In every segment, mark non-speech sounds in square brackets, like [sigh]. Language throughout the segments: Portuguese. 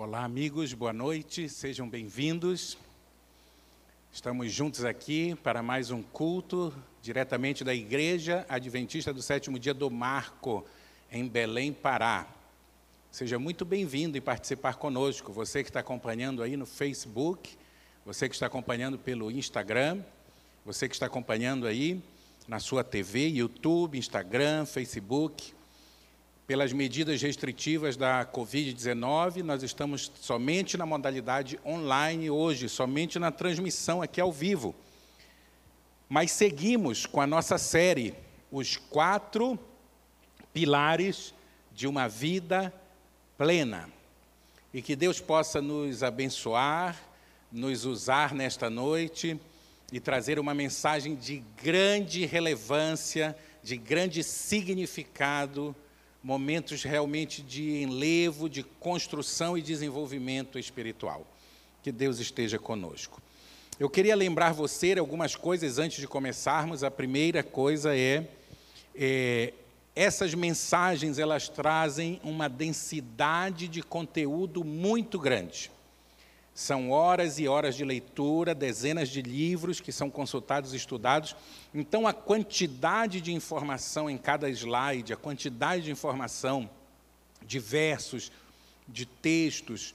Olá, amigos, boa noite, sejam bem-vindos. Estamos juntos aqui para mais um culto, diretamente da Igreja Adventista do Sétimo Dia do Marco, em Belém, Pará. Seja muito bem-vindo e participar conosco. Você que está acompanhando aí no Facebook, você que está acompanhando pelo Instagram, você que está acompanhando aí na sua TV, YouTube, Instagram, Facebook. Pelas medidas restritivas da Covid-19, nós estamos somente na modalidade online hoje, somente na transmissão aqui ao vivo. Mas seguimos com a nossa série, Os Quatro Pilares de uma Vida Plena. E que Deus possa nos abençoar, nos usar nesta noite e trazer uma mensagem de grande relevância, de grande significado momentos realmente de enlevo, de construção e desenvolvimento espiritual. Que Deus esteja conosco. Eu queria lembrar você algumas coisas antes de começarmos. A primeira coisa é, é essas mensagens elas trazem uma densidade de conteúdo muito grande. São horas e horas de leitura, dezenas de livros que são consultados e estudados. Então, a quantidade de informação em cada slide, a quantidade de informação, de versos, de textos,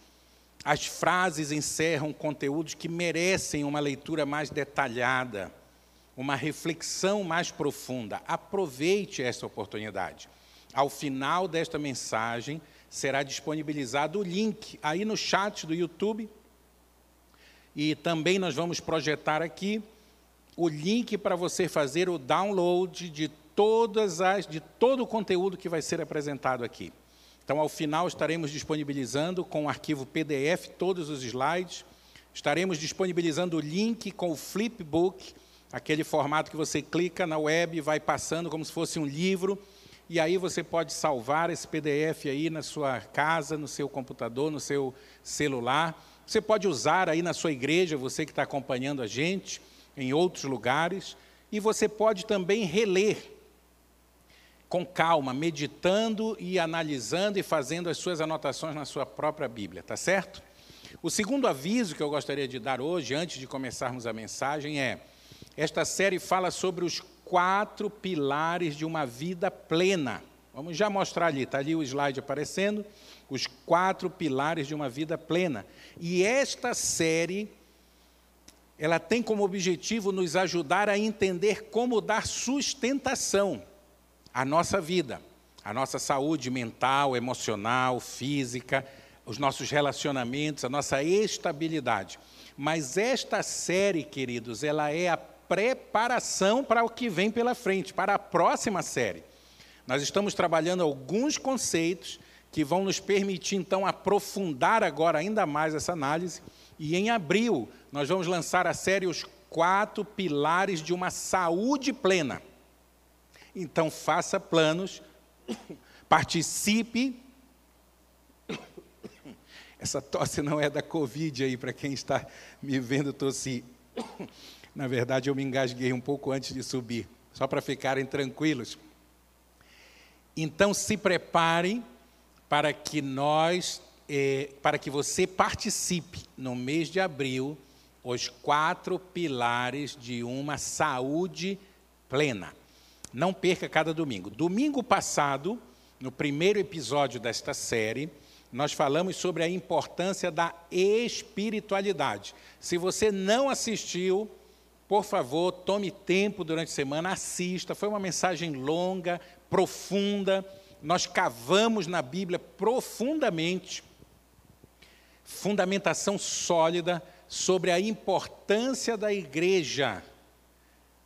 as frases encerram conteúdos que merecem uma leitura mais detalhada, uma reflexão mais profunda. Aproveite essa oportunidade. Ao final desta mensagem, será disponibilizado o link aí no chat do YouTube e também nós vamos projetar aqui o link para você fazer o download de todas as de todo o conteúdo que vai ser apresentado aqui. Então, ao final estaremos disponibilizando com o arquivo PDF todos os slides. Estaremos disponibilizando o link com o flipbook, aquele formato que você clica na web e vai passando como se fosse um livro. E aí você pode salvar esse PDF aí na sua casa, no seu computador, no seu celular você pode usar aí na sua igreja, você que está acompanhando a gente, em outros lugares, e você pode também reler com calma, meditando e analisando e fazendo as suas anotações na sua própria Bíblia, tá certo? O segundo aviso que eu gostaria de dar hoje, antes de começarmos a mensagem, é: esta série fala sobre os quatro pilares de uma vida plena. Vamos já mostrar ali, está ali o slide aparecendo os quatro pilares de uma vida plena. E esta série, ela tem como objetivo nos ajudar a entender como dar sustentação à nossa vida, à nossa saúde mental, emocional, física, os nossos relacionamentos, a nossa estabilidade. Mas esta série, queridos, ela é a preparação para o que vem pela frente, para a próxima série. Nós estamos trabalhando alguns conceitos que vão nos permitir, então, aprofundar agora ainda mais essa análise. E em abril, nós vamos lançar a série Os Quatro Pilares de uma Saúde Plena. Então, faça planos, [coughs] participe. Essa tosse não é da Covid aí, para quem está me vendo tossir. [coughs] Na verdade, eu me engasguei um pouco antes de subir, só para ficarem tranquilos. Então, se preparem para que nós, eh, para que você participe no mês de abril, os quatro pilares de uma saúde plena. Não perca cada domingo. Domingo passado, no primeiro episódio desta série, nós falamos sobre a importância da espiritualidade. Se você não assistiu, por favor, tome tempo durante a semana, assista. Foi uma mensagem longa, profunda nós cavamos na Bíblia profundamente fundamentação sólida sobre a importância da igreja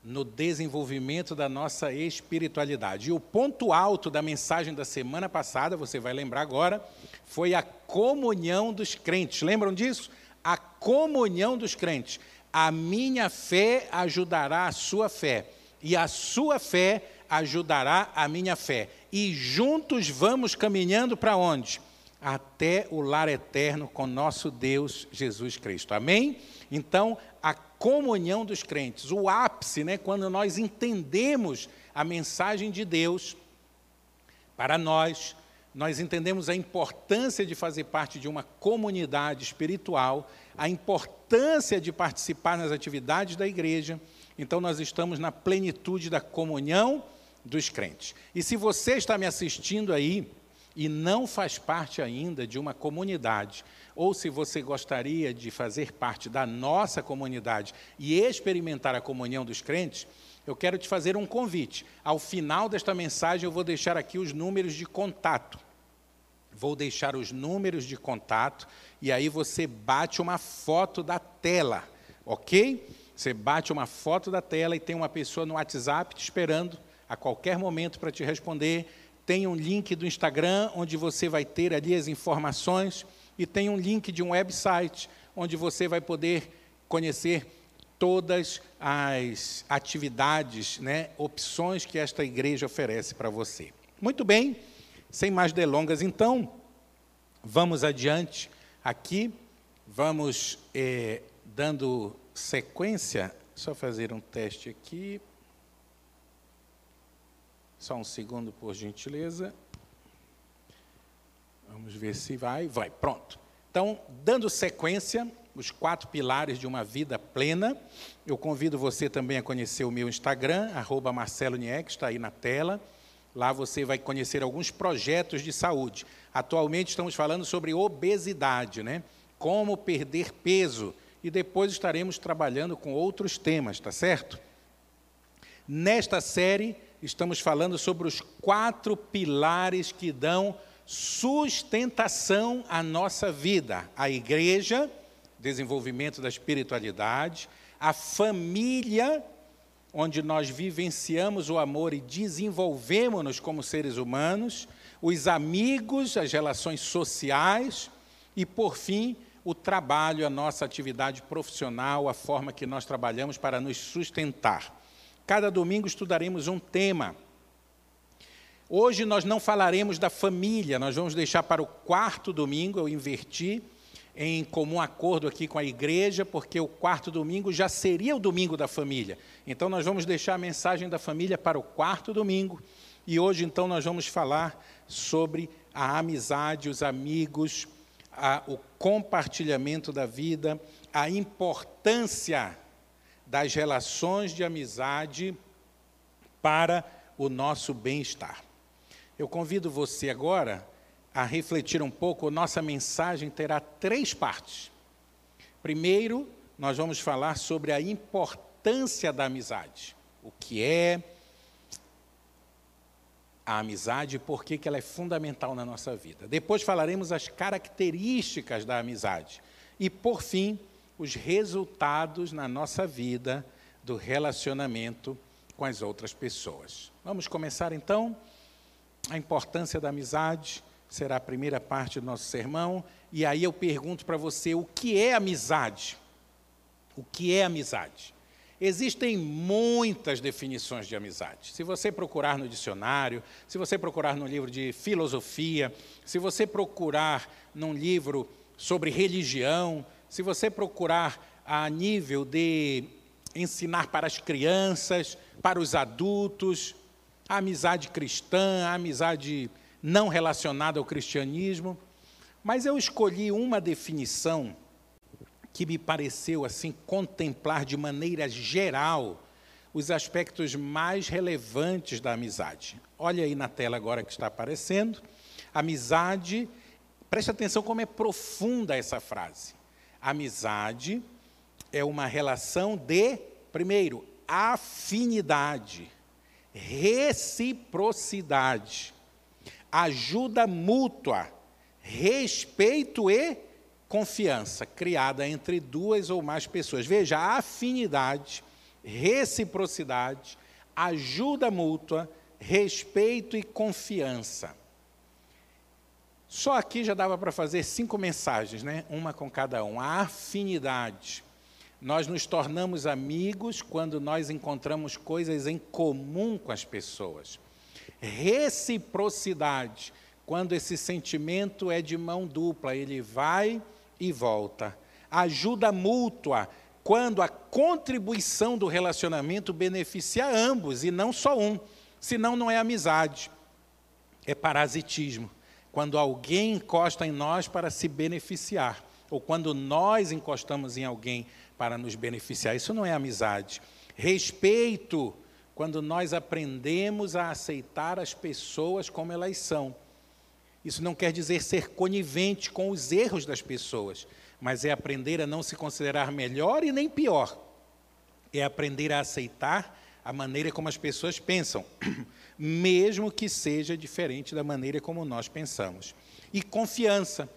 no desenvolvimento da nossa espiritualidade. E o ponto alto da mensagem da semana passada, você vai lembrar agora, foi a comunhão dos crentes. Lembram disso? A comunhão dos crentes. A minha fé ajudará a sua fé, e a sua fé ajudará a minha fé e juntos vamos caminhando para onde? Até o lar eterno com nosso Deus Jesus Cristo. Amém? Então, a comunhão dos crentes, o ápice, né, quando nós entendemos a mensagem de Deus para nós, nós entendemos a importância de fazer parte de uma comunidade espiritual, a importância de participar nas atividades da igreja. Então, nós estamos na plenitude da comunhão dos crentes. E se você está me assistindo aí e não faz parte ainda de uma comunidade, ou se você gostaria de fazer parte da nossa comunidade e experimentar a comunhão dos crentes, eu quero te fazer um convite. Ao final desta mensagem, eu vou deixar aqui os números de contato. Vou deixar os números de contato e aí você bate uma foto da tela, ok? Você bate uma foto da tela e tem uma pessoa no WhatsApp te esperando a qualquer momento para te responder. Tem um link do Instagram onde você vai ter ali as informações e tem um link de um website onde você vai poder conhecer todas as atividades, né, opções que esta igreja oferece para você. Muito bem, sem mais delongas, então, vamos adiante aqui, vamos é, dando sequência. Só fazer um teste aqui. Só um segundo, por gentileza. Vamos ver se vai. Vai, pronto. Então, dando sequência, os quatro pilares de uma vida plena, eu convido você também a conhecer o meu Instagram, arroba Marcelo Niek, está aí na tela. Lá você vai conhecer alguns projetos de saúde. Atualmente estamos falando sobre obesidade, né? Como perder peso. E depois estaremos trabalhando com outros temas, tá certo? Nesta série, estamos falando sobre os quatro pilares que dão sustentação à nossa vida: a igreja, desenvolvimento da espiritualidade, a família, onde nós vivenciamos o amor e desenvolvemos-nos como seres humanos, os amigos, as relações sociais e, por fim, o trabalho, a nossa atividade profissional, a forma que nós trabalhamos para nos sustentar. Cada domingo estudaremos um tema. Hoje nós não falaremos da família, nós vamos deixar para o quarto domingo, eu inverti em comum acordo aqui com a igreja, porque o quarto domingo já seria o domingo da família. Então nós vamos deixar a mensagem da família para o quarto domingo. E hoje então nós vamos falar sobre a amizade, os amigos, a, o compartilhamento da vida, a importância das relações de amizade para o nosso bem-estar. Eu convido você agora a refletir um pouco, nossa mensagem terá três partes. Primeiro, nós vamos falar sobre a importância da amizade. O que é a amizade e por que ela é fundamental na nossa vida. Depois falaremos as características da amizade. E, por fim, os resultados na nossa vida do relacionamento com as outras pessoas. Vamos começar então? A importância da amizade será a primeira parte do nosso sermão. E aí eu pergunto para você: o que é amizade? O que é amizade? Existem muitas definições de amizade. Se você procurar no dicionário, se você procurar no livro de filosofia, se você procurar num livro sobre religião, se você procurar a nível de ensinar para as crianças, para os adultos, a amizade cristã, a amizade não relacionada ao cristianismo, mas eu escolhi uma definição que me pareceu assim contemplar de maneira geral os aspectos mais relevantes da amizade. Olha aí na tela agora que está aparecendo. Amizade, preste atenção como é profunda essa frase. Amizade é uma relação de, primeiro, afinidade, reciprocidade, ajuda mútua, respeito e confiança, criada entre duas ou mais pessoas. Veja, afinidade, reciprocidade, ajuda mútua, respeito e confiança. Só aqui já dava para fazer cinco mensagens, né? uma com cada um. A afinidade. Nós nos tornamos amigos quando nós encontramos coisas em comum com as pessoas. Reciprocidade, quando esse sentimento é de mão dupla, ele vai e volta. Ajuda mútua, quando a contribuição do relacionamento beneficia ambos e não só um, senão não é amizade, é parasitismo quando alguém encosta em nós para se beneficiar, ou quando nós encostamos em alguém para nos beneficiar. Isso não é amizade. Respeito, quando nós aprendemos a aceitar as pessoas como elas são. Isso não quer dizer ser conivente com os erros das pessoas, mas é aprender a não se considerar melhor e nem pior. É aprender a aceitar a maneira como as pessoas pensam, [clears throat] mesmo que seja diferente da maneira como nós pensamos. E confiança,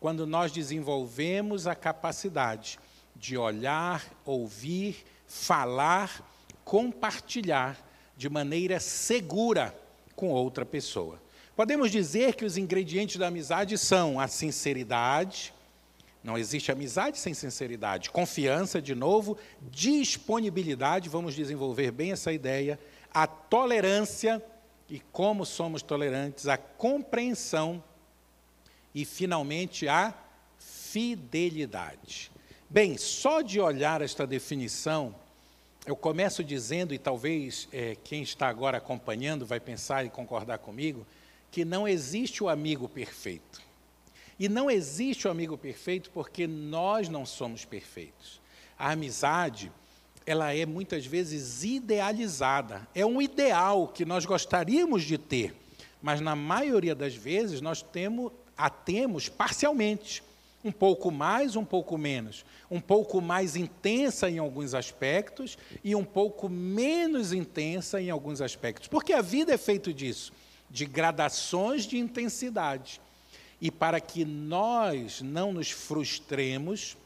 quando nós desenvolvemos a capacidade de olhar, ouvir, falar, compartilhar de maneira segura com outra pessoa. Podemos dizer que os ingredientes da amizade são a sinceridade, não existe amizade sem sinceridade. Confiança, de novo, disponibilidade, vamos desenvolver bem essa ideia, a tolerância e como somos tolerantes, a compreensão e, finalmente, a fidelidade. Bem, só de olhar esta definição, eu começo dizendo, e talvez é, quem está agora acompanhando vai pensar e concordar comigo, que não existe o amigo perfeito. E não existe o amigo perfeito porque nós não somos perfeitos. A amizade, ela é muitas vezes idealizada. É um ideal que nós gostaríamos de ter, mas na maioria das vezes nós temos, a temos parcialmente. Um pouco mais, um pouco menos. Um pouco mais intensa em alguns aspectos e um pouco menos intensa em alguns aspectos. Porque a vida é feita disso, de gradações de intensidade. E para que nós não nos frustremos,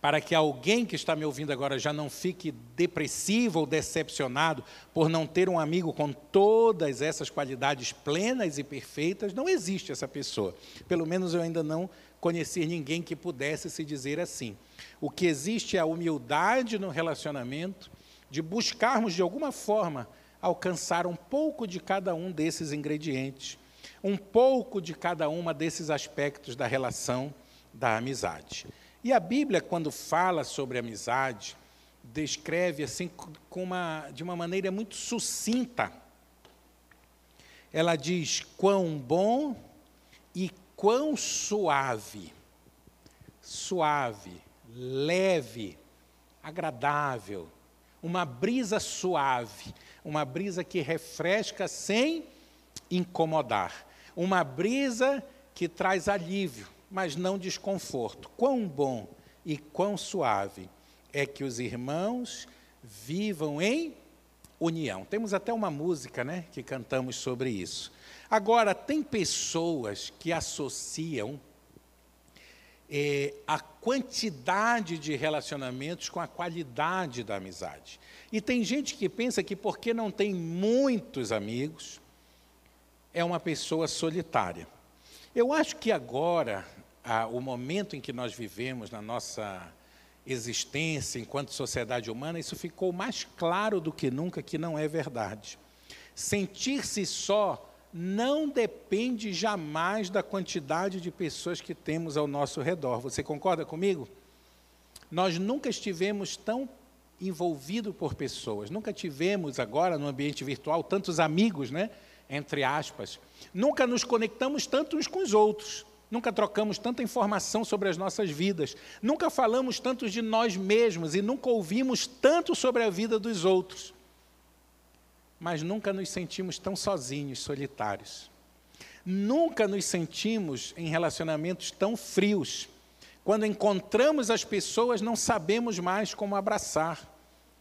para que alguém que está me ouvindo agora já não fique depressivo ou decepcionado por não ter um amigo com todas essas qualidades plenas e perfeitas, não existe essa pessoa. Pelo menos eu ainda não conheci ninguém que pudesse se dizer assim. O que existe é a humildade no relacionamento, de buscarmos de alguma forma alcançar um pouco de cada um desses ingredientes um pouco de cada uma desses aspectos da relação da amizade. E a Bíblia, quando fala sobre amizade, descreve assim uma, de uma maneira muito sucinta. Ela diz quão bom e quão suave. Suave, leve, agradável, uma brisa suave, uma brisa que refresca sem incomodar. Uma brisa que traz alívio, mas não desconforto. Quão bom e quão suave é que os irmãos vivam em união. Temos até uma música, né, que cantamos sobre isso. Agora, tem pessoas que associam é, a quantidade de relacionamentos com a qualidade da amizade. E tem gente que pensa que porque não tem muitos amigos, é uma pessoa solitária. Eu acho que agora, o momento em que nós vivemos na nossa existência enquanto sociedade humana, isso ficou mais claro do que nunca que não é verdade. Sentir-se só não depende jamais da quantidade de pessoas que temos ao nosso redor. Você concorda comigo? Nós nunca estivemos tão envolvidos por pessoas, nunca tivemos agora no ambiente virtual tantos amigos, né? Entre aspas, nunca nos conectamos tanto uns com os outros, nunca trocamos tanta informação sobre as nossas vidas, nunca falamos tanto de nós mesmos e nunca ouvimos tanto sobre a vida dos outros. Mas nunca nos sentimos tão sozinhos, solitários. Nunca nos sentimos em relacionamentos tão frios. Quando encontramos as pessoas, não sabemos mais como abraçar,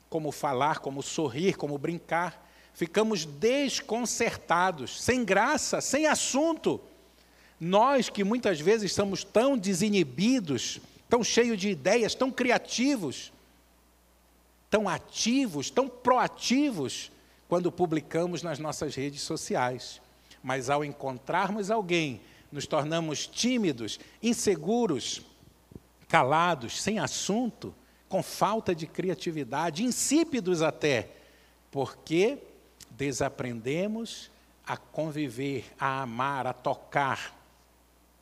como falar, como sorrir, como brincar ficamos desconcertados, sem graça, sem assunto. Nós que muitas vezes somos tão desinibidos, tão cheios de ideias, tão criativos, tão ativos, tão proativos, quando publicamos nas nossas redes sociais. Mas ao encontrarmos alguém, nos tornamos tímidos, inseguros, calados, sem assunto, com falta de criatividade, insípidos até, porque desaprendemos a conviver, a amar, a tocar.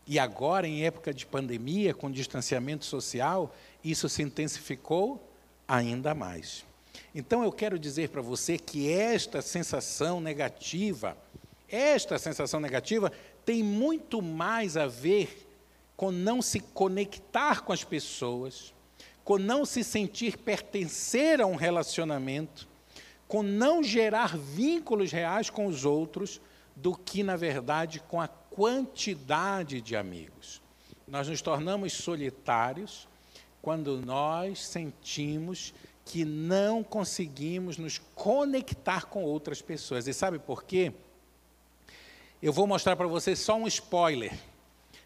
E agora, em época de pandemia, com distanciamento social, isso se intensificou ainda mais. Então, eu quero dizer para você que esta sensação negativa, esta sensação negativa, tem muito mais a ver com não se conectar com as pessoas, com não se sentir pertencer a um relacionamento, com não gerar vínculos reais com os outros, do que, na verdade, com a quantidade de amigos. Nós nos tornamos solitários quando nós sentimos que não conseguimos nos conectar com outras pessoas. E sabe por quê? Eu vou mostrar para vocês só um spoiler,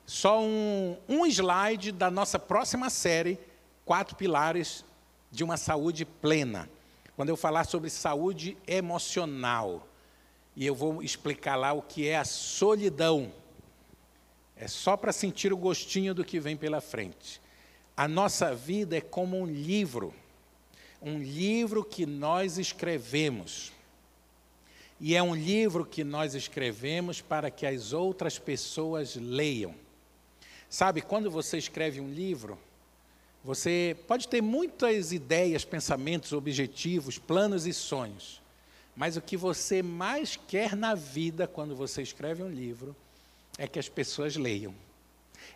só um, um slide da nossa próxima série, Quatro Pilares de uma Saúde Plena. Quando eu falar sobre saúde emocional, e eu vou explicar lá o que é a solidão. É só para sentir o gostinho do que vem pela frente. A nossa vida é como um livro, um livro que nós escrevemos. E é um livro que nós escrevemos para que as outras pessoas leiam. Sabe, quando você escreve um livro, você pode ter muitas ideias, pensamentos, objetivos, planos e sonhos. Mas o que você mais quer na vida quando você escreve um livro é que as pessoas leiam.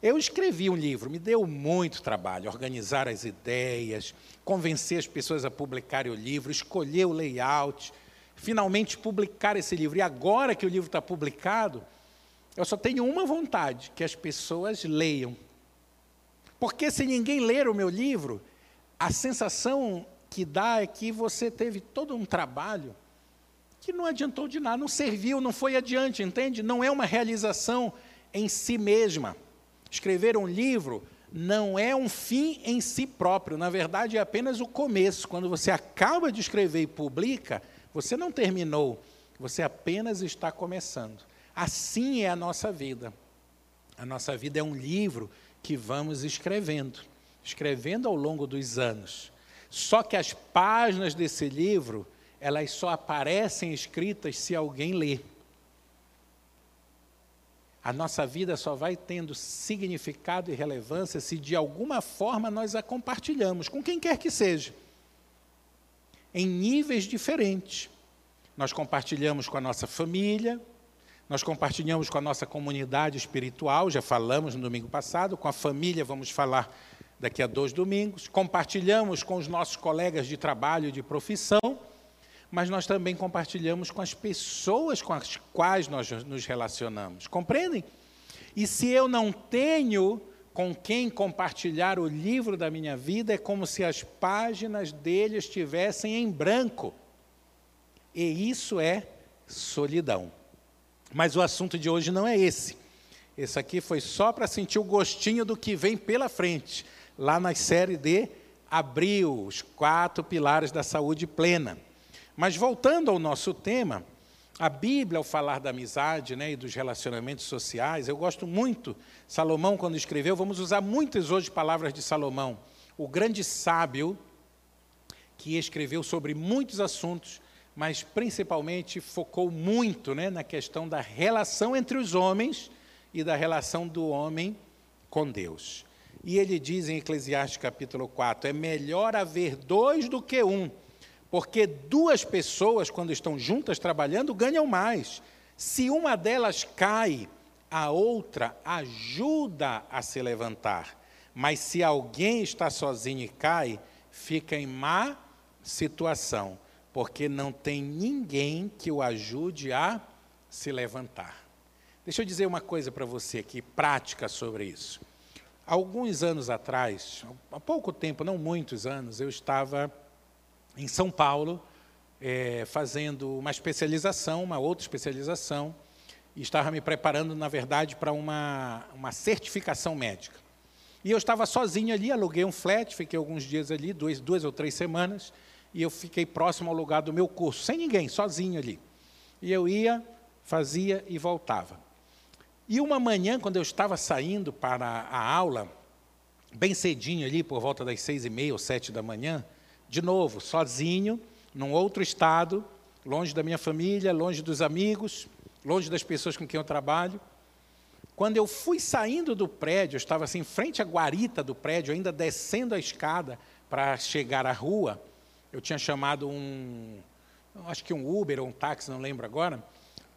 Eu escrevi um livro, me deu muito trabalho organizar as ideias, convencer as pessoas a publicarem o livro, escolher o layout, finalmente publicar esse livro. E agora que o livro está publicado, eu só tenho uma vontade: que as pessoas leiam. Porque se ninguém ler o meu livro, a sensação que dá é que você teve todo um trabalho que não adiantou de nada, não serviu, não foi adiante, entende? Não é uma realização em si mesma. Escrever um livro não é um fim em si próprio, na verdade é apenas o começo. Quando você acaba de escrever e publica, você não terminou, você apenas está começando. Assim é a nossa vida. A nossa vida é um livro que vamos escrevendo, escrevendo ao longo dos anos. Só que as páginas desse livro elas só aparecem escritas se alguém lê. A nossa vida só vai tendo significado e relevância se de alguma forma nós a compartilhamos com quem quer que seja, em níveis diferentes. Nós compartilhamos com a nossa família, nós compartilhamos com a nossa comunidade espiritual, já falamos no domingo passado, com a família vamos falar daqui a dois domingos, compartilhamos com os nossos colegas de trabalho, de profissão, mas nós também compartilhamos com as pessoas com as quais nós nos relacionamos. Compreendem? E se eu não tenho com quem compartilhar o livro da minha vida, é como se as páginas dele estivessem em branco. E isso é solidão. Mas o assunto de hoje não é esse. Esse aqui foi só para sentir o gostinho do que vem pela frente, lá na série de Abril, os quatro pilares da saúde plena. Mas voltando ao nosso tema, a Bíblia, ao falar da amizade né, e dos relacionamentos sociais, eu gosto muito, Salomão, quando escreveu, vamos usar muitas hoje palavras de Salomão, o grande sábio que escreveu sobre muitos assuntos, mas principalmente focou muito né, na questão da relação entre os homens e da relação do homem com Deus. E ele diz em Eclesiastes capítulo 4: é melhor haver dois do que um porque duas pessoas, quando estão juntas trabalhando, ganham mais. Se uma delas cai, a outra ajuda a se levantar. Mas se alguém está sozinho e cai, fica em má situação, porque não tem ninguém que o ajude a se levantar. Deixa eu dizer uma coisa para você aqui, prática sobre isso. Alguns anos atrás, há pouco tempo, não muitos anos, eu estava em São Paulo, é, fazendo uma especialização, uma outra especialização, e estava me preparando, na verdade, para uma, uma certificação médica. E eu estava sozinho ali, aluguei um flat, fiquei alguns dias ali, duas, duas ou três semanas, e eu fiquei próximo ao lugar do meu curso, sem ninguém, sozinho ali. E eu ia, fazia e voltava. E uma manhã, quando eu estava saindo para a aula, bem cedinho ali, por volta das seis e meia ou sete da manhã, de novo, sozinho, num outro estado, longe da minha família, longe dos amigos, longe das pessoas com quem eu trabalho. Quando eu fui saindo do prédio, eu estava assim, em frente à guarita do prédio, ainda descendo a escada para chegar à rua. Eu tinha chamado um, acho que um Uber ou um táxi, não lembro agora.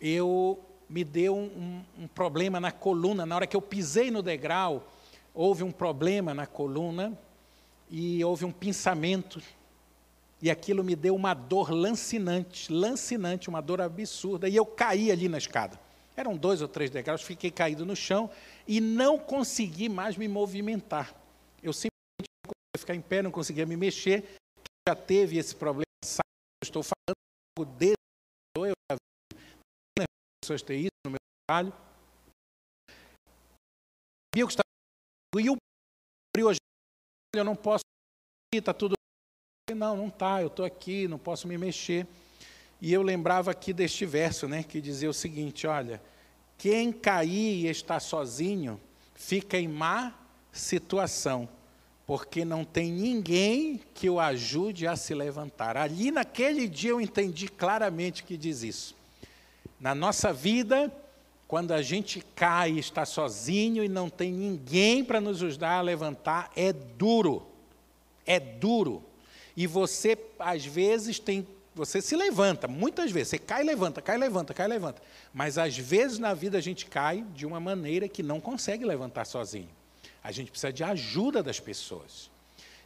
Eu me deu um, um, problema na coluna. Na hora que eu pisei no degrau, houve um problema na coluna e houve um pinçamento. E aquilo me deu uma dor lancinante, lancinante, uma dor absurda. E eu caí ali na escada. Eram dois ou três degraus, fiquei caído no chão e não consegui mais me movimentar. Eu simplesmente não conseguia ficar em pé, não conseguia me mexer. Já teve esse problema, sabe? Eu estou falando desse, eu já vi pessoas ter isso no meu trabalho. Sabia que estava e o hoje eu não posso, está tudo não, não está, eu estou aqui, não posso me mexer. E eu lembrava aqui deste verso, né, que dizia o seguinte: olha, quem cair e está sozinho, fica em má situação, porque não tem ninguém que o ajude a se levantar. Ali naquele dia eu entendi claramente que diz isso. Na nossa vida, quando a gente cai e está sozinho e não tem ninguém para nos ajudar a levantar, é duro. É duro. E você, às vezes, tem você se levanta, muitas vezes, você cai, levanta, cai, levanta, cai, levanta. Mas às vezes na vida a gente cai de uma maneira que não consegue levantar sozinho. A gente precisa de ajuda das pessoas.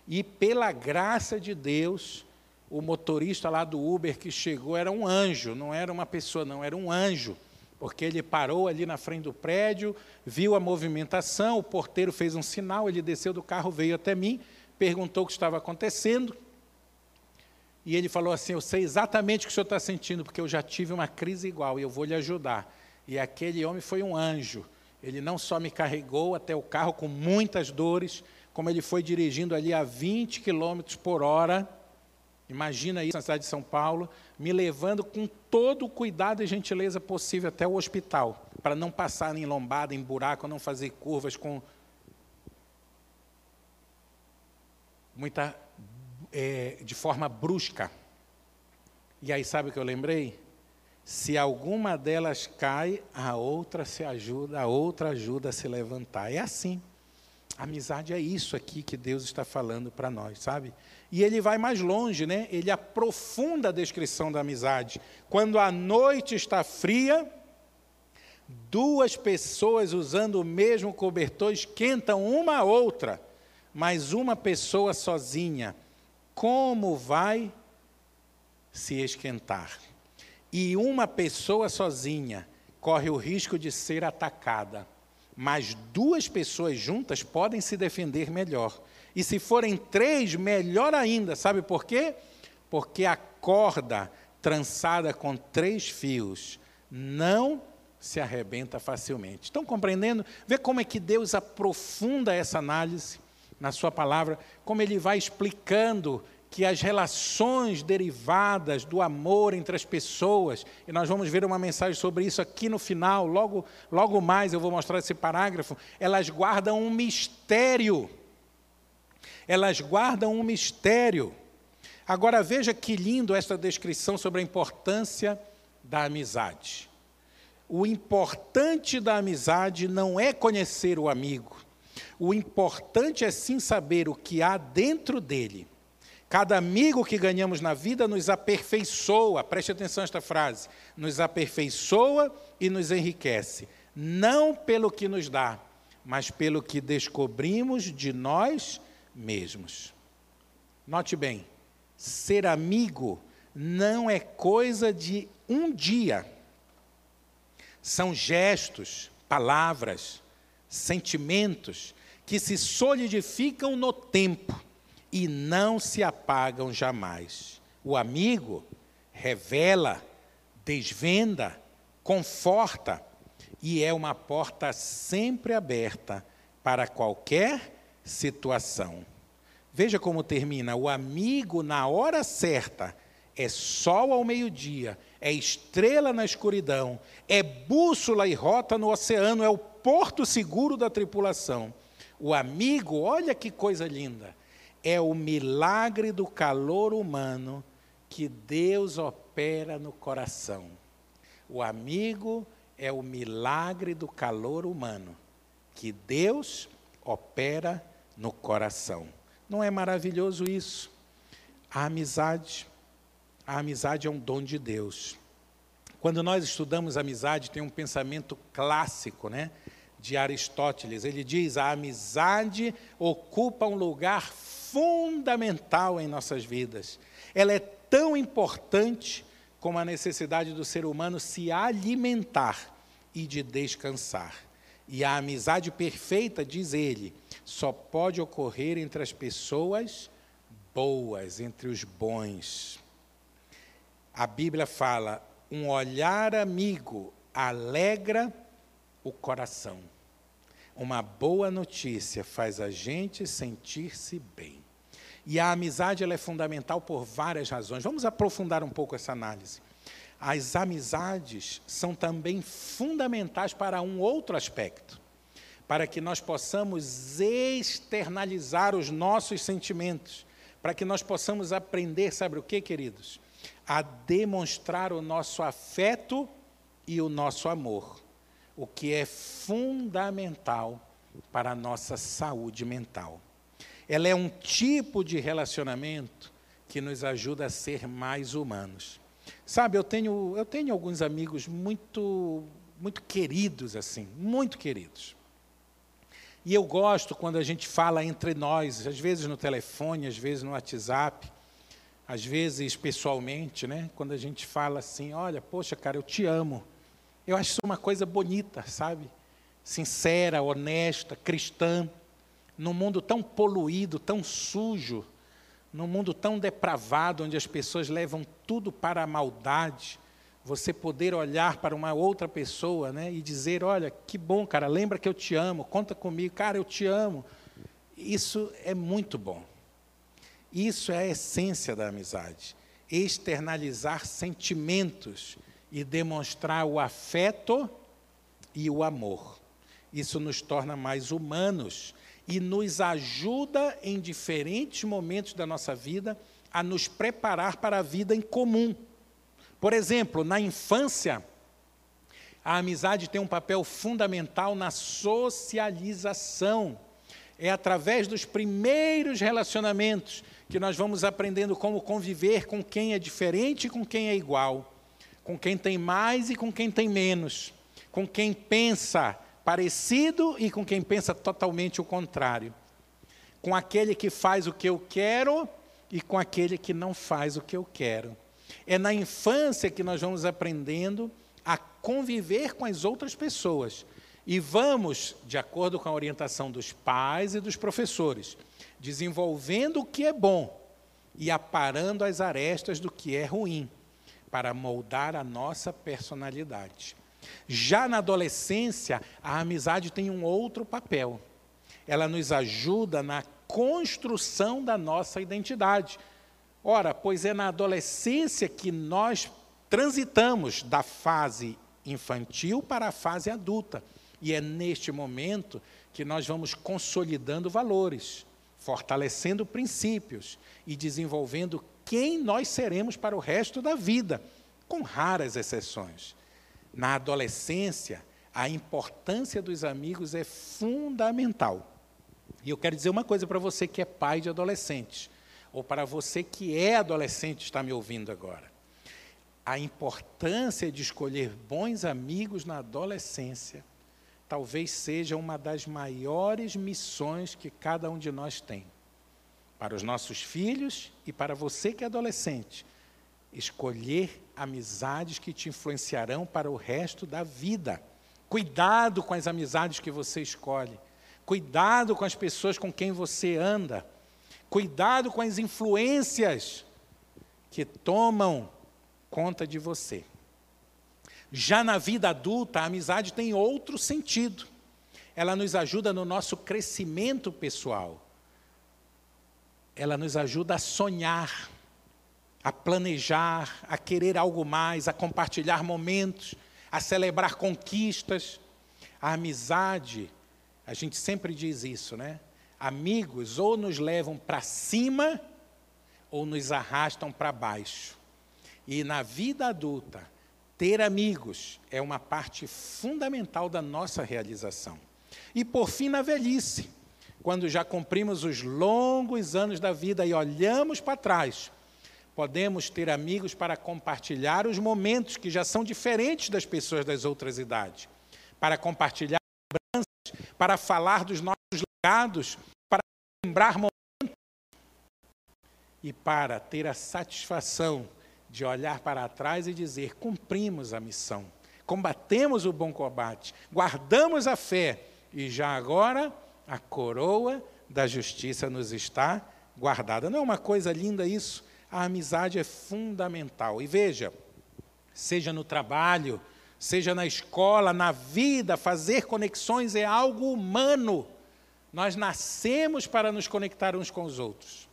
E pela graça de Deus, o motorista lá do Uber que chegou era um anjo, não era uma pessoa, não, era um anjo. Porque ele parou ali na frente do prédio, viu a movimentação, o porteiro fez um sinal, ele desceu do carro, veio até mim, perguntou o que estava acontecendo. E ele falou assim: Eu sei exatamente o que o senhor está sentindo, porque eu já tive uma crise igual e eu vou lhe ajudar. E aquele homem foi um anjo. Ele não só me carregou até o carro com muitas dores, como ele foi dirigindo ali a 20 quilômetros por hora. Imagina isso na cidade de São Paulo, me levando com todo o cuidado e gentileza possível até o hospital, para não passar em lombada, em buraco, não fazer curvas com muita é, de forma brusca. E aí sabe o que eu lembrei? Se alguma delas cai, a outra se ajuda, a outra ajuda a se levantar. É assim. Amizade é isso aqui que Deus está falando para nós, sabe? E ele vai mais longe, né? Ele aprofunda a descrição da amizade. Quando a noite está fria, duas pessoas usando o mesmo cobertor esquentam uma a outra, mas uma pessoa sozinha como vai se esquentar. E uma pessoa sozinha corre o risco de ser atacada, mas duas pessoas juntas podem se defender melhor. E se forem três, melhor ainda. Sabe por quê? Porque a corda trançada com três fios não se arrebenta facilmente. Estão compreendendo? Vê como é que Deus aprofunda essa análise na sua palavra, como ele vai explicando que as relações derivadas do amor entre as pessoas, e nós vamos ver uma mensagem sobre isso aqui no final, logo, logo mais eu vou mostrar esse parágrafo, elas guardam um mistério. Elas guardam um mistério. Agora veja que lindo esta descrição sobre a importância da amizade. O importante da amizade não é conhecer o amigo, o importante é sim saber o que há dentro dele. Cada amigo que ganhamos na vida nos aperfeiçoa, preste atenção a esta frase, nos aperfeiçoa e nos enriquece, não pelo que nos dá, mas pelo que descobrimos de nós mesmos. Note bem, ser amigo não é coisa de um dia. São gestos, palavras, sentimentos que se solidificam no tempo e não se apagam jamais. O amigo revela, desvenda, conforta e é uma porta sempre aberta para qualquer situação. Veja como termina: o amigo na hora certa é sol ao meio-dia, é estrela na escuridão, é bússola e rota no oceano, é o porto seguro da tripulação. O amigo, olha que coisa linda, é o milagre do calor humano que Deus opera no coração. O amigo é o milagre do calor humano que Deus opera no coração. Não é maravilhoso isso? A amizade, a amizade é um dom de Deus. Quando nós estudamos amizade, tem um pensamento clássico, né? De Aristóteles. Ele diz: a amizade ocupa um lugar fundamental em nossas vidas. Ela é tão importante como a necessidade do ser humano se alimentar e de descansar. E a amizade perfeita, diz ele, só pode ocorrer entre as pessoas boas, entre os bons. A Bíblia fala: um olhar amigo alegra o coração. Uma boa notícia faz a gente sentir-se bem. E a amizade ela é fundamental por várias razões. Vamos aprofundar um pouco essa análise. As amizades são também fundamentais para um outro aspecto, para que nós possamos externalizar os nossos sentimentos, para que nós possamos aprender, sabe o que, queridos? A demonstrar o nosso afeto e o nosso amor, o que é fundamental para a nossa saúde mental. Ela é um tipo de relacionamento que nos ajuda a ser mais humanos. Sabe, eu tenho, eu tenho alguns amigos muito, muito queridos, assim, muito queridos. E eu gosto quando a gente fala entre nós, às vezes no telefone, às vezes no WhatsApp, às vezes pessoalmente, né? Quando a gente fala assim, olha, poxa, cara, eu te amo. Eu acho isso uma coisa bonita, sabe? Sincera, honesta, cristã num mundo tão poluído, tão sujo, num mundo tão depravado, onde as pessoas levam tudo para a maldade, você poder olhar para uma outra pessoa né, e dizer: Olha, que bom, cara, lembra que eu te amo, conta comigo, cara, eu te amo. Isso é muito bom. Isso é a essência da amizade. Externalizar sentimentos e demonstrar o afeto e o amor. Isso nos torna mais humanos e nos ajuda em diferentes momentos da nossa vida a nos preparar para a vida em comum. Por exemplo, na infância, a amizade tem um papel fundamental na socialização. É através dos primeiros relacionamentos que nós vamos aprendendo como conviver com quem é diferente e com quem é igual, com quem tem mais e com quem tem menos, com quem pensa parecido e com quem pensa totalmente o contrário. Com aquele que faz o que eu quero e com aquele que não faz o que eu quero. É na infância que nós vamos aprendendo a conviver com as outras pessoas. E vamos, de acordo com a orientação dos pais e dos professores, desenvolvendo o que é bom e aparando as arestas do que é ruim, para moldar a nossa personalidade. Já na adolescência, a amizade tem um outro papel. Ela nos ajuda na construção da nossa identidade. Ora, pois é na adolescência que nós transitamos da fase infantil para a fase adulta. E é neste momento que nós vamos consolidando valores, fortalecendo princípios e desenvolvendo quem nós seremos para o resto da vida, com raras exceções. Na adolescência, a importância dos amigos é fundamental. E eu quero dizer uma coisa para você que é pai de adolescentes, ou para você que é adolescente está me ouvindo agora. A importância de escolher bons amigos na adolescência talvez seja uma das maiores missões que cada um de nós tem. Para os nossos filhos e para você que é adolescente, escolher amizades que te influenciarão para o resto da vida. Cuidado com as amizades que você escolhe. Cuidado com as pessoas com quem você anda. Cuidado com as influências que tomam conta de você. Já na vida adulta, a amizade tem outro sentido. Ela nos ajuda no nosso crescimento pessoal. Ela nos ajuda a sonhar a planejar, a querer algo mais, a compartilhar momentos, a celebrar conquistas. A amizade, a gente sempre diz isso, né? Amigos ou nos levam para cima ou nos arrastam para baixo. E na vida adulta, ter amigos é uma parte fundamental da nossa realização. E por fim, na velhice, quando já cumprimos os longos anos da vida e olhamos para trás, Podemos ter amigos para compartilhar os momentos que já são diferentes das pessoas das outras idades, para compartilhar lembranças, para falar dos nossos legados, para lembrar momentos e para ter a satisfação de olhar para trás e dizer: cumprimos a missão, combatemos o bom combate, guardamos a fé e já agora a coroa da justiça nos está guardada. Não é uma coisa linda isso? A amizade é fundamental. E veja, seja no trabalho, seja na escola, na vida, fazer conexões é algo humano. Nós nascemos para nos conectar uns com os outros.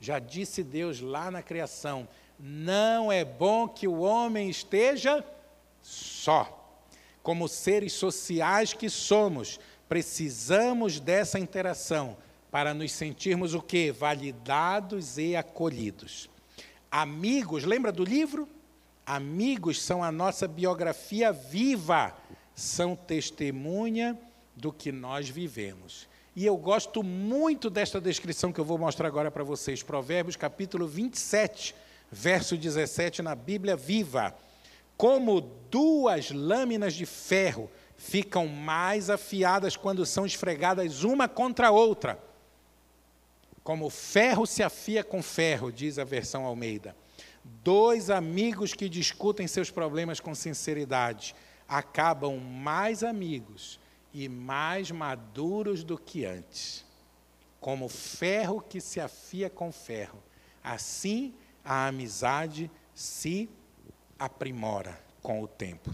Já disse Deus lá na criação: não é bom que o homem esteja só. Como seres sociais que somos, precisamos dessa interação para nos sentirmos o quê? Validados e acolhidos. Amigos, lembra do livro? Amigos são a nossa biografia viva, são testemunha do que nós vivemos. E eu gosto muito desta descrição que eu vou mostrar agora para vocês, Provérbios capítulo 27, verso 17 na Bíblia Viva. Como duas lâminas de ferro ficam mais afiadas quando são esfregadas uma contra a outra, como ferro se afia com ferro, diz a versão Almeida. Dois amigos que discutem seus problemas com sinceridade acabam mais amigos e mais maduros do que antes. Como ferro que se afia com ferro, assim a amizade se aprimora com o tempo.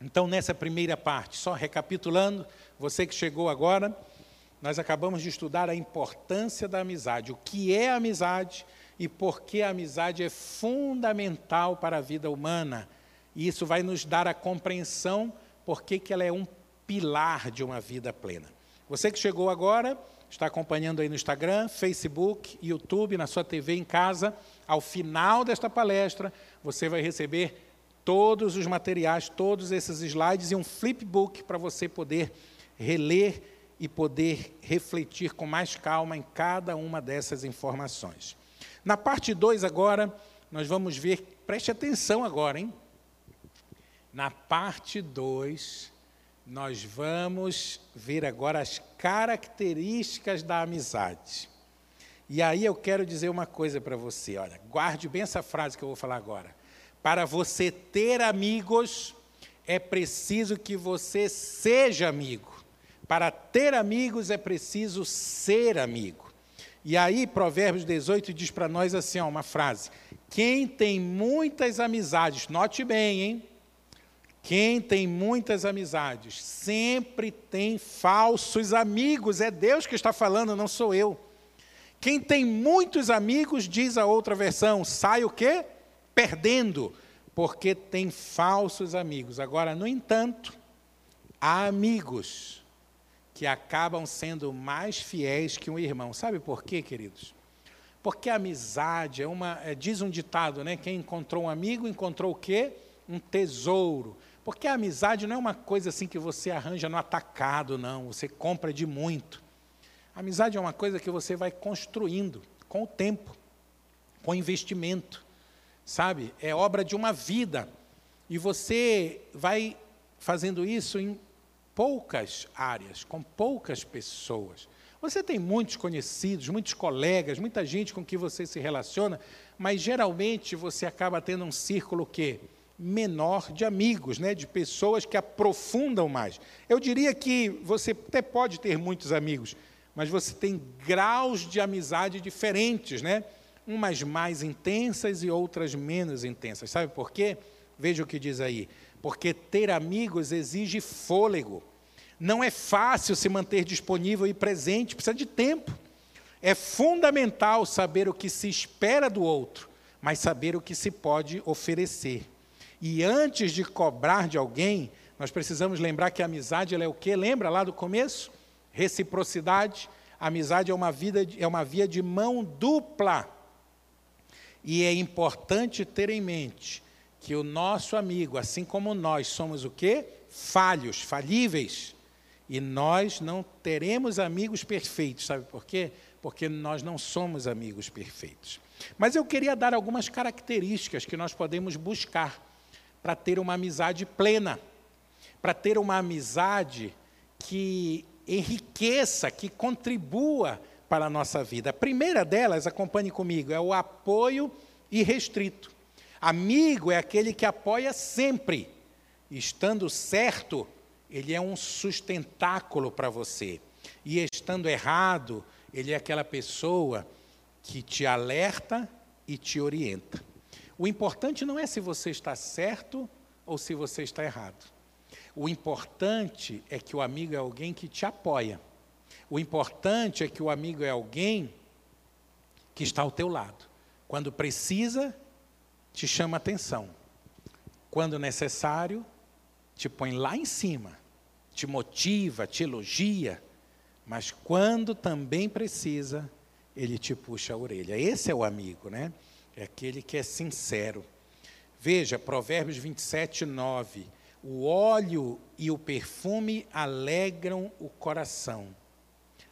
Então, nessa primeira parte, só recapitulando, você que chegou agora, nós acabamos de estudar a importância da amizade, o que é amizade e por que a amizade é fundamental para a vida humana. E isso vai nos dar a compreensão por que ela é um pilar de uma vida plena. Você que chegou agora, está acompanhando aí no Instagram, Facebook, YouTube, na sua TV em casa, ao final desta palestra, você vai receber todos os materiais, todos esses slides e um flipbook para você poder reler e poder refletir com mais calma em cada uma dessas informações. Na parte 2 agora, nós vamos ver, preste atenção agora, hein? Na parte 2, nós vamos ver agora as características da amizade. E aí eu quero dizer uma coisa para você, olha, guarde bem essa frase que eu vou falar agora. Para você ter amigos, é preciso que você seja amigo. Para ter amigos é preciso ser amigo. E aí, Provérbios 18 diz para nós assim, ó, uma frase: Quem tem muitas amizades, note bem, hein? Quem tem muitas amizades sempre tem falsos amigos. É Deus que está falando, não sou eu. Quem tem muitos amigos, diz a outra versão, sai o quê? Perdendo, porque tem falsos amigos. Agora, no entanto, há amigos que acabam sendo mais fiéis que um irmão. Sabe por quê, queridos? Porque a amizade é uma, é, diz um ditado, né? Quem encontrou um amigo encontrou o quê? Um tesouro. Porque a amizade não é uma coisa assim que você arranja no atacado, não. Você compra de muito. A amizade é uma coisa que você vai construindo com o tempo, com investimento, sabe? É obra de uma vida. E você vai fazendo isso em poucas áreas, com poucas pessoas. Você tem muitos conhecidos, muitos colegas, muita gente com que você se relaciona, mas geralmente você acaba tendo um círculo que menor de amigos, né, de pessoas que aprofundam mais. Eu diria que você até pode ter muitos amigos, mas você tem graus de amizade diferentes, né? Umas mais intensas e outras menos intensas. Sabe por quê? Veja o que diz aí. Porque ter amigos exige fôlego. Não é fácil se manter disponível e presente, precisa de tempo. É fundamental saber o que se espera do outro, mas saber o que se pode oferecer. E antes de cobrar de alguém, nós precisamos lembrar que a amizade é o quê? Lembra lá do começo? Reciprocidade. A amizade é uma, vida, é uma via de mão dupla. E é importante ter em mente que o nosso amigo, assim como nós, somos o quê? Falhos, falíveis. E nós não teremos amigos perfeitos, sabe por quê? Porque nós não somos amigos perfeitos. Mas eu queria dar algumas características que nós podemos buscar para ter uma amizade plena, para ter uma amizade que enriqueça, que contribua para a nossa vida. A primeira delas, acompanhe comigo, é o apoio irrestrito. Amigo é aquele que apoia sempre, estando certo ele é um sustentáculo para você. E estando errado, ele é aquela pessoa que te alerta e te orienta. O importante não é se você está certo ou se você está errado. O importante é que o amigo é alguém que te apoia. O importante é que o amigo é alguém que está ao teu lado. Quando precisa, te chama atenção. Quando necessário, te põe lá em cima, te motiva, te elogia, mas quando também precisa, ele te puxa a orelha. Esse é o amigo, né? É aquele que é sincero. Veja, Provérbios 27, 9. O óleo e o perfume alegram o coração.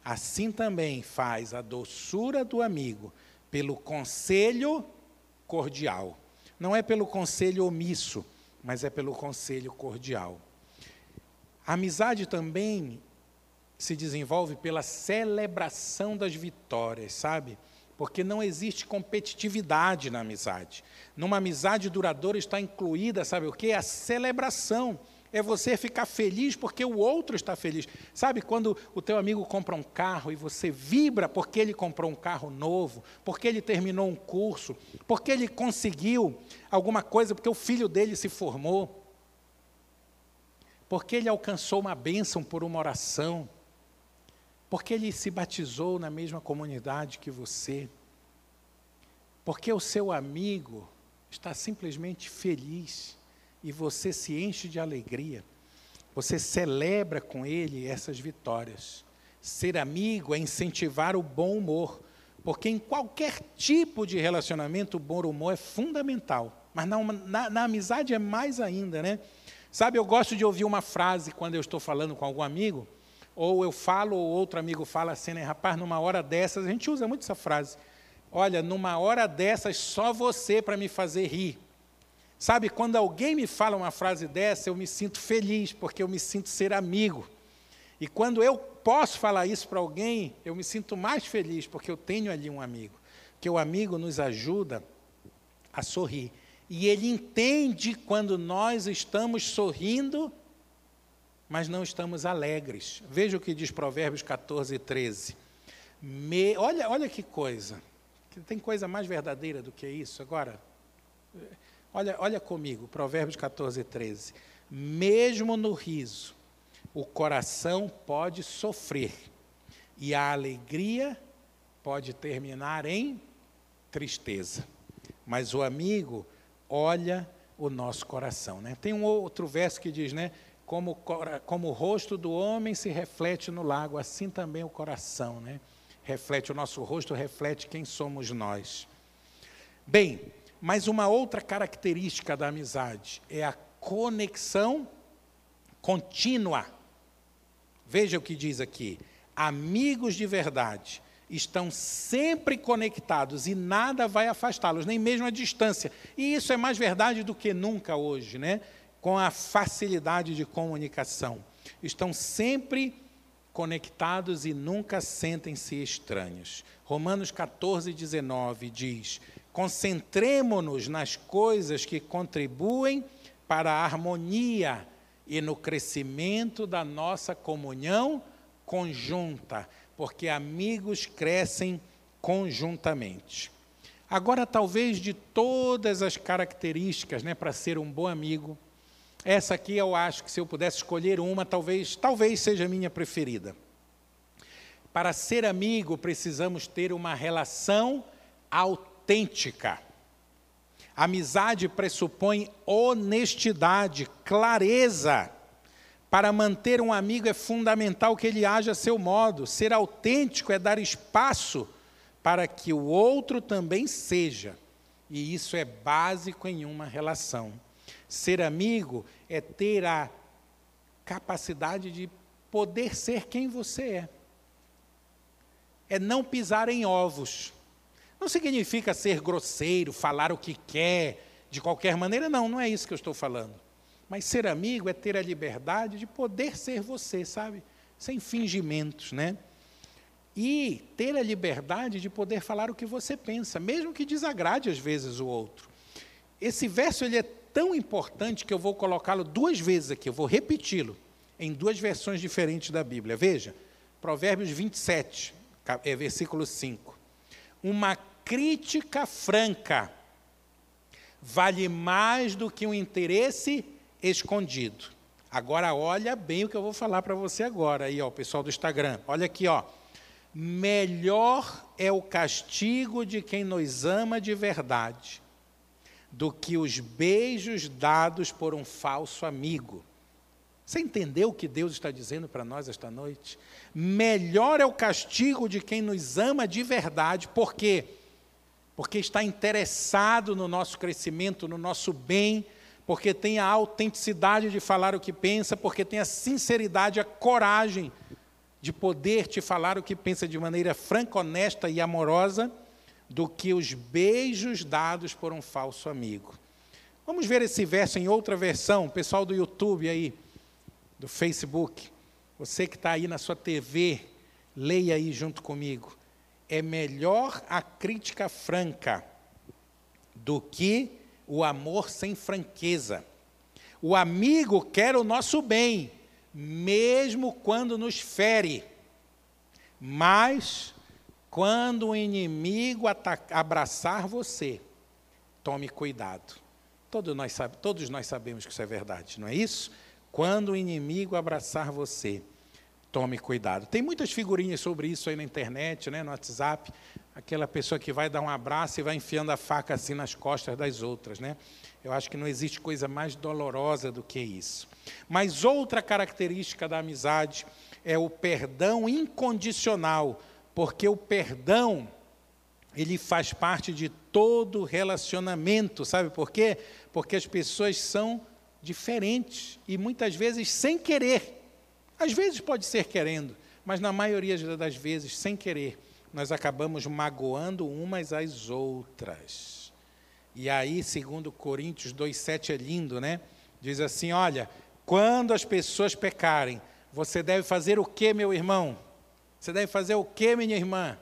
Assim também faz a doçura do amigo pelo conselho cordial. Não é pelo conselho omisso, mas é pelo conselho cordial. A amizade também se desenvolve pela celebração das vitórias, sabe? Porque não existe competitividade na amizade. Numa amizade duradoura está incluída, sabe o que? A celebração. É você ficar feliz porque o outro está feliz. Sabe quando o teu amigo compra um carro e você vibra porque ele comprou um carro novo, porque ele terminou um curso, porque ele conseguiu alguma coisa, porque o filho dele se formou, porque ele alcançou uma bênção por uma oração, porque ele se batizou na mesma comunidade que você, porque o seu amigo está simplesmente feliz e você se enche de alegria, você celebra com ele essas vitórias. Ser amigo é incentivar o bom humor, porque em qualquer tipo de relacionamento o bom humor é fundamental. Mas na, na, na, amizade é mais ainda, né? Sabe, eu gosto de ouvir uma frase quando eu estou falando com algum amigo, ou eu falo, ou outro amigo fala assim, né? Rapaz, numa hora dessas, a gente usa muito essa frase. Olha, numa hora dessas, só você para me fazer rir. Sabe, quando alguém me fala uma frase dessa, eu me sinto feliz, porque eu me sinto ser amigo. E quando eu posso falar isso para alguém, eu me sinto mais feliz, porque eu tenho ali um amigo. Que o amigo nos ajuda a sorrir. E ele entende quando nós estamos sorrindo, mas não estamos alegres. Veja o que diz Provérbios 14, 13. Me, olha, olha que coisa. Tem coisa mais verdadeira do que isso? Agora, olha, olha comigo, Provérbios 14, 13. Mesmo no riso, o coração pode sofrer, e a alegria pode terminar em tristeza. Mas o amigo olha o nosso coração. Né? Tem um outro verso que diz, né? Como, como o rosto do homem se reflete no lago, assim também o coração, né? Reflete, o nosso rosto reflete quem somos nós. Bem, mas uma outra característica da amizade é a conexão contínua Veja o que diz aqui: amigos de verdade estão sempre conectados e nada vai afastá-los, nem mesmo a distância. E isso é mais verdade do que nunca hoje, né? Com a facilidade de comunicação. Estão sempre conectados e nunca sentem-se estranhos. Romanos 14, 19 diz: concentremo-nos nas coisas que contribuem para a harmonia e no crescimento da nossa comunhão conjunta, porque amigos crescem conjuntamente. Agora, talvez de todas as características né, para ser um bom amigo, essa aqui eu acho que se eu pudesse escolher uma, talvez, talvez seja a minha preferida. Para ser amigo, precisamos ter uma relação autêntica. Amizade pressupõe honestidade, clareza. Para manter um amigo é fundamental que ele haja a seu modo. Ser autêntico é dar espaço para que o outro também seja. E isso é básico em uma relação. Ser amigo é ter a capacidade de poder ser quem você é. É não pisar em ovos. Não significa ser grosseiro, falar o que quer, de qualquer maneira, não, não é isso que eu estou falando. Mas ser amigo é ter a liberdade de poder ser você, sabe? Sem fingimentos, né? E ter a liberdade de poder falar o que você pensa, mesmo que desagrade às vezes o outro. Esse verso ele é tão importante que eu vou colocá-lo duas vezes aqui, eu vou repeti-lo em duas versões diferentes da Bíblia. Veja, Provérbios 27, é versículo 5. Uma crítica franca vale mais do que um interesse escondido. Agora olha bem o que eu vou falar para você agora aí, ó, pessoal do Instagram. Olha aqui, ó. Melhor é o castigo de quem nos ama de verdade do que os beijos dados por um falso amigo. Você entendeu o que Deus está dizendo para nós esta noite? Melhor é o castigo de quem nos ama de verdade, por quê? Porque está interessado no nosso crescimento, no nosso bem, porque tem a autenticidade de falar o que pensa, porque tem a sinceridade, a coragem de poder te falar o que pensa de maneira franca, honesta e amorosa do que os beijos dados por um falso amigo. Vamos ver esse verso em outra versão, pessoal do YouTube aí, do Facebook. Você que está aí na sua TV, leia aí junto comigo. É melhor a crítica franca do que o amor sem franqueza. O amigo quer o nosso bem, mesmo quando nos fere. Mas quando o inimigo abraçar você, tome cuidado. Todos nós, todos nós sabemos que isso é verdade, não é isso? Quando o inimigo abraçar você, tome cuidado. Tem muitas figurinhas sobre isso aí na internet, né, no WhatsApp. Aquela pessoa que vai dar um abraço e vai enfiando a faca assim nas costas das outras, né? Eu acho que não existe coisa mais dolorosa do que isso. Mas outra característica da amizade é o perdão incondicional porque o perdão ele faz parte de todo relacionamento, sabe por quê? Porque as pessoas são diferentes e muitas vezes sem querer. Às vezes pode ser querendo, mas na maioria das vezes sem querer, nós acabamos magoando umas às outras. E aí, segundo Coríntios 2:7 é lindo, né? Diz assim: "Olha, quando as pessoas pecarem, você deve fazer o que, meu irmão? Você deve fazer o que, minha irmã?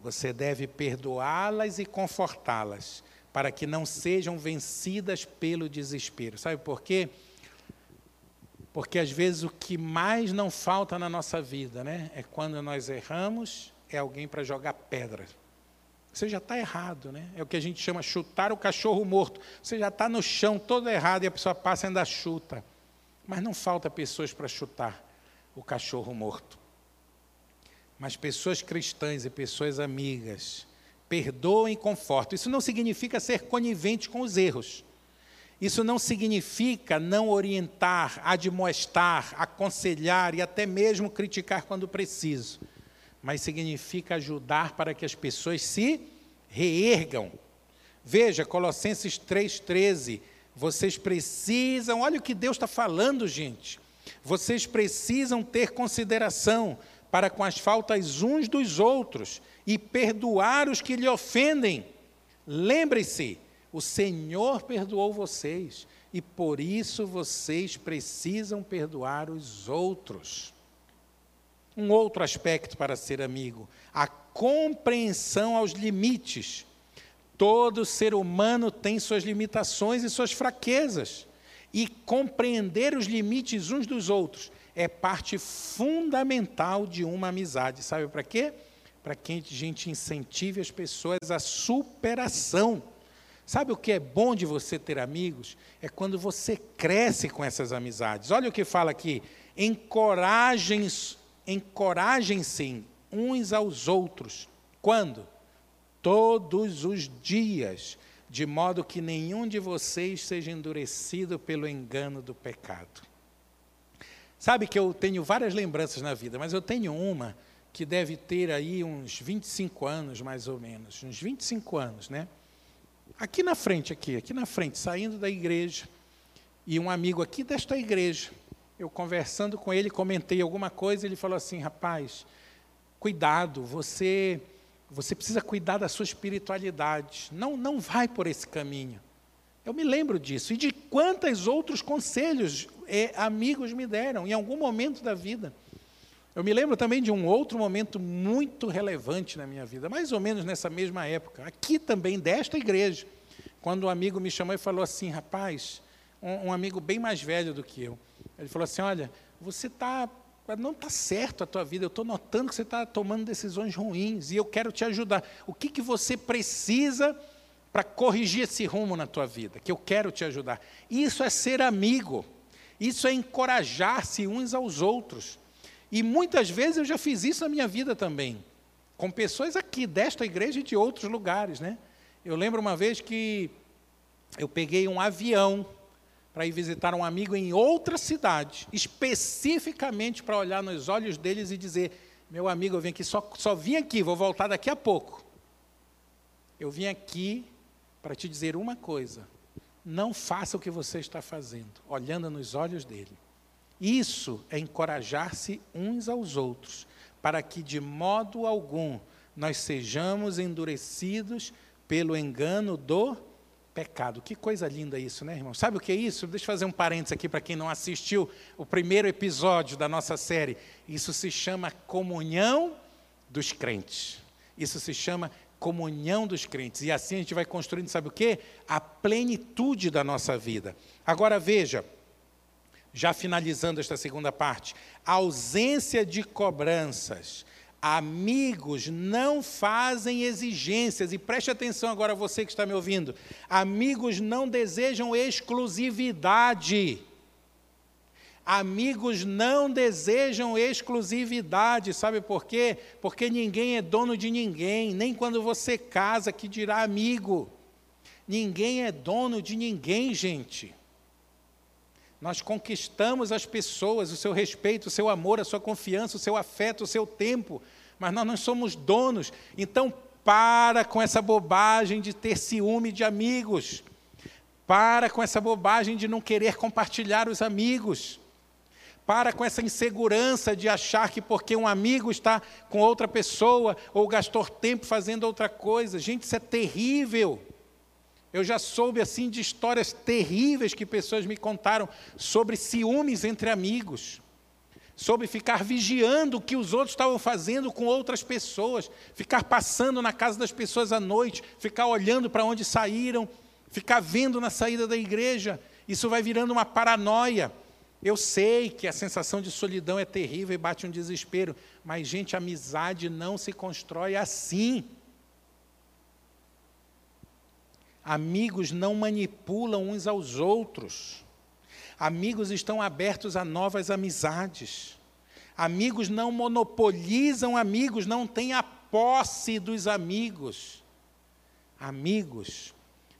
Você deve perdoá-las e confortá-las, para que não sejam vencidas pelo desespero. Sabe por quê? Porque às vezes o que mais não falta na nossa vida, né, é quando nós erramos, é alguém para jogar pedra. Você já está errado, né? É o que a gente chama chutar o cachorro morto. Você já está no chão todo errado e a pessoa passa e ainda chuta. Mas não falta pessoas para chutar o cachorro morto. Mas pessoas cristãs e pessoas amigas perdoam e confortam. Isso não significa ser conivente com os erros. Isso não significa não orientar, admoestar, aconselhar e até mesmo criticar quando preciso. Mas significa ajudar para que as pessoas se reergam. Veja, Colossenses 3,13. Vocês precisam, olha o que Deus está falando, gente. Vocês precisam ter consideração para com as faltas uns dos outros e perdoar os que lhe ofendem. Lembre-se, o Senhor perdoou vocês e por isso vocês precisam perdoar os outros. Um outro aspecto para ser amigo, a compreensão aos limites. Todo ser humano tem suas limitações e suas fraquezas. E compreender os limites uns dos outros é parte fundamental de uma amizade. Sabe para quê? Para que a gente incentive as pessoas à superação. Sabe o que é bom de você ter amigos? É quando você cresce com essas amizades. Olha o que fala aqui: encorajem-se encorajem uns aos outros. Quando? Todos os dias, de modo que nenhum de vocês seja endurecido pelo engano do pecado. Sabe que eu tenho várias lembranças na vida, mas eu tenho uma que deve ter aí uns 25 anos, mais ou menos, uns 25 anos, né? Aqui na frente, aqui, aqui na frente, saindo da igreja, e um amigo aqui desta igreja, eu conversando com ele, comentei alguma coisa, ele falou assim: rapaz, cuidado, você você precisa cuidar da sua espiritualidade. Não, não vai por esse caminho. Eu me lembro disso e de quantos outros conselhos é, amigos me deram em algum momento da vida. Eu me lembro também de um outro momento muito relevante na minha vida, mais ou menos nessa mesma época, aqui também desta igreja, quando um amigo me chamou e falou assim, rapaz, um, um amigo bem mais velho do que eu, ele falou assim, olha, você está não está certo a tua vida, eu estou notando que você está tomando decisões ruins e eu quero te ajudar. O que, que você precisa para corrigir esse rumo na tua vida? Que eu quero te ajudar. Isso é ser amigo, isso é encorajar-se uns aos outros. E muitas vezes eu já fiz isso na minha vida também, com pessoas aqui desta igreja e de outros lugares. Né? Eu lembro uma vez que eu peguei um avião para ir visitar um amigo em outra cidade, especificamente para olhar nos olhos deles e dizer: Meu amigo, eu vim aqui, só, só vim aqui, vou voltar daqui a pouco. Eu vim aqui para te dizer uma coisa: não faça o que você está fazendo, olhando nos olhos dele. Isso é encorajar-se uns aos outros, para que de modo algum nós sejamos endurecidos pelo engano do pecado. Que coisa linda isso, né, irmão? Sabe o que é isso? Deixa eu fazer um parênteses aqui para quem não assistiu o primeiro episódio da nossa série. Isso se chama comunhão dos crentes. Isso se chama comunhão dos crentes. E assim a gente vai construindo, sabe o quê? A plenitude da nossa vida. Agora veja, já finalizando esta segunda parte, ausência de cobranças Amigos não fazem exigências, e preste atenção agora você que está me ouvindo. Amigos não desejam exclusividade. Amigos não desejam exclusividade, sabe por quê? Porque ninguém é dono de ninguém, nem quando você casa que dirá amigo. Ninguém é dono de ninguém, gente. Nós conquistamos as pessoas, o seu respeito, o seu amor, a sua confiança, o seu afeto, o seu tempo, mas nós não somos donos. Então, para com essa bobagem de ter ciúme de amigos. Para com essa bobagem de não querer compartilhar os amigos. Para com essa insegurança de achar que porque um amigo está com outra pessoa ou gastou tempo fazendo outra coisa. Gente, isso é terrível. Eu já soube assim de histórias terríveis que pessoas me contaram sobre ciúmes entre amigos, sobre ficar vigiando o que os outros estavam fazendo com outras pessoas, ficar passando na casa das pessoas à noite, ficar olhando para onde saíram, ficar vendo na saída da igreja. Isso vai virando uma paranoia. Eu sei que a sensação de solidão é terrível e bate um desespero, mas, gente, amizade não se constrói assim. Amigos não manipulam uns aos outros. Amigos estão abertos a novas amizades. Amigos não monopolizam amigos, não têm a posse dos amigos. Amigos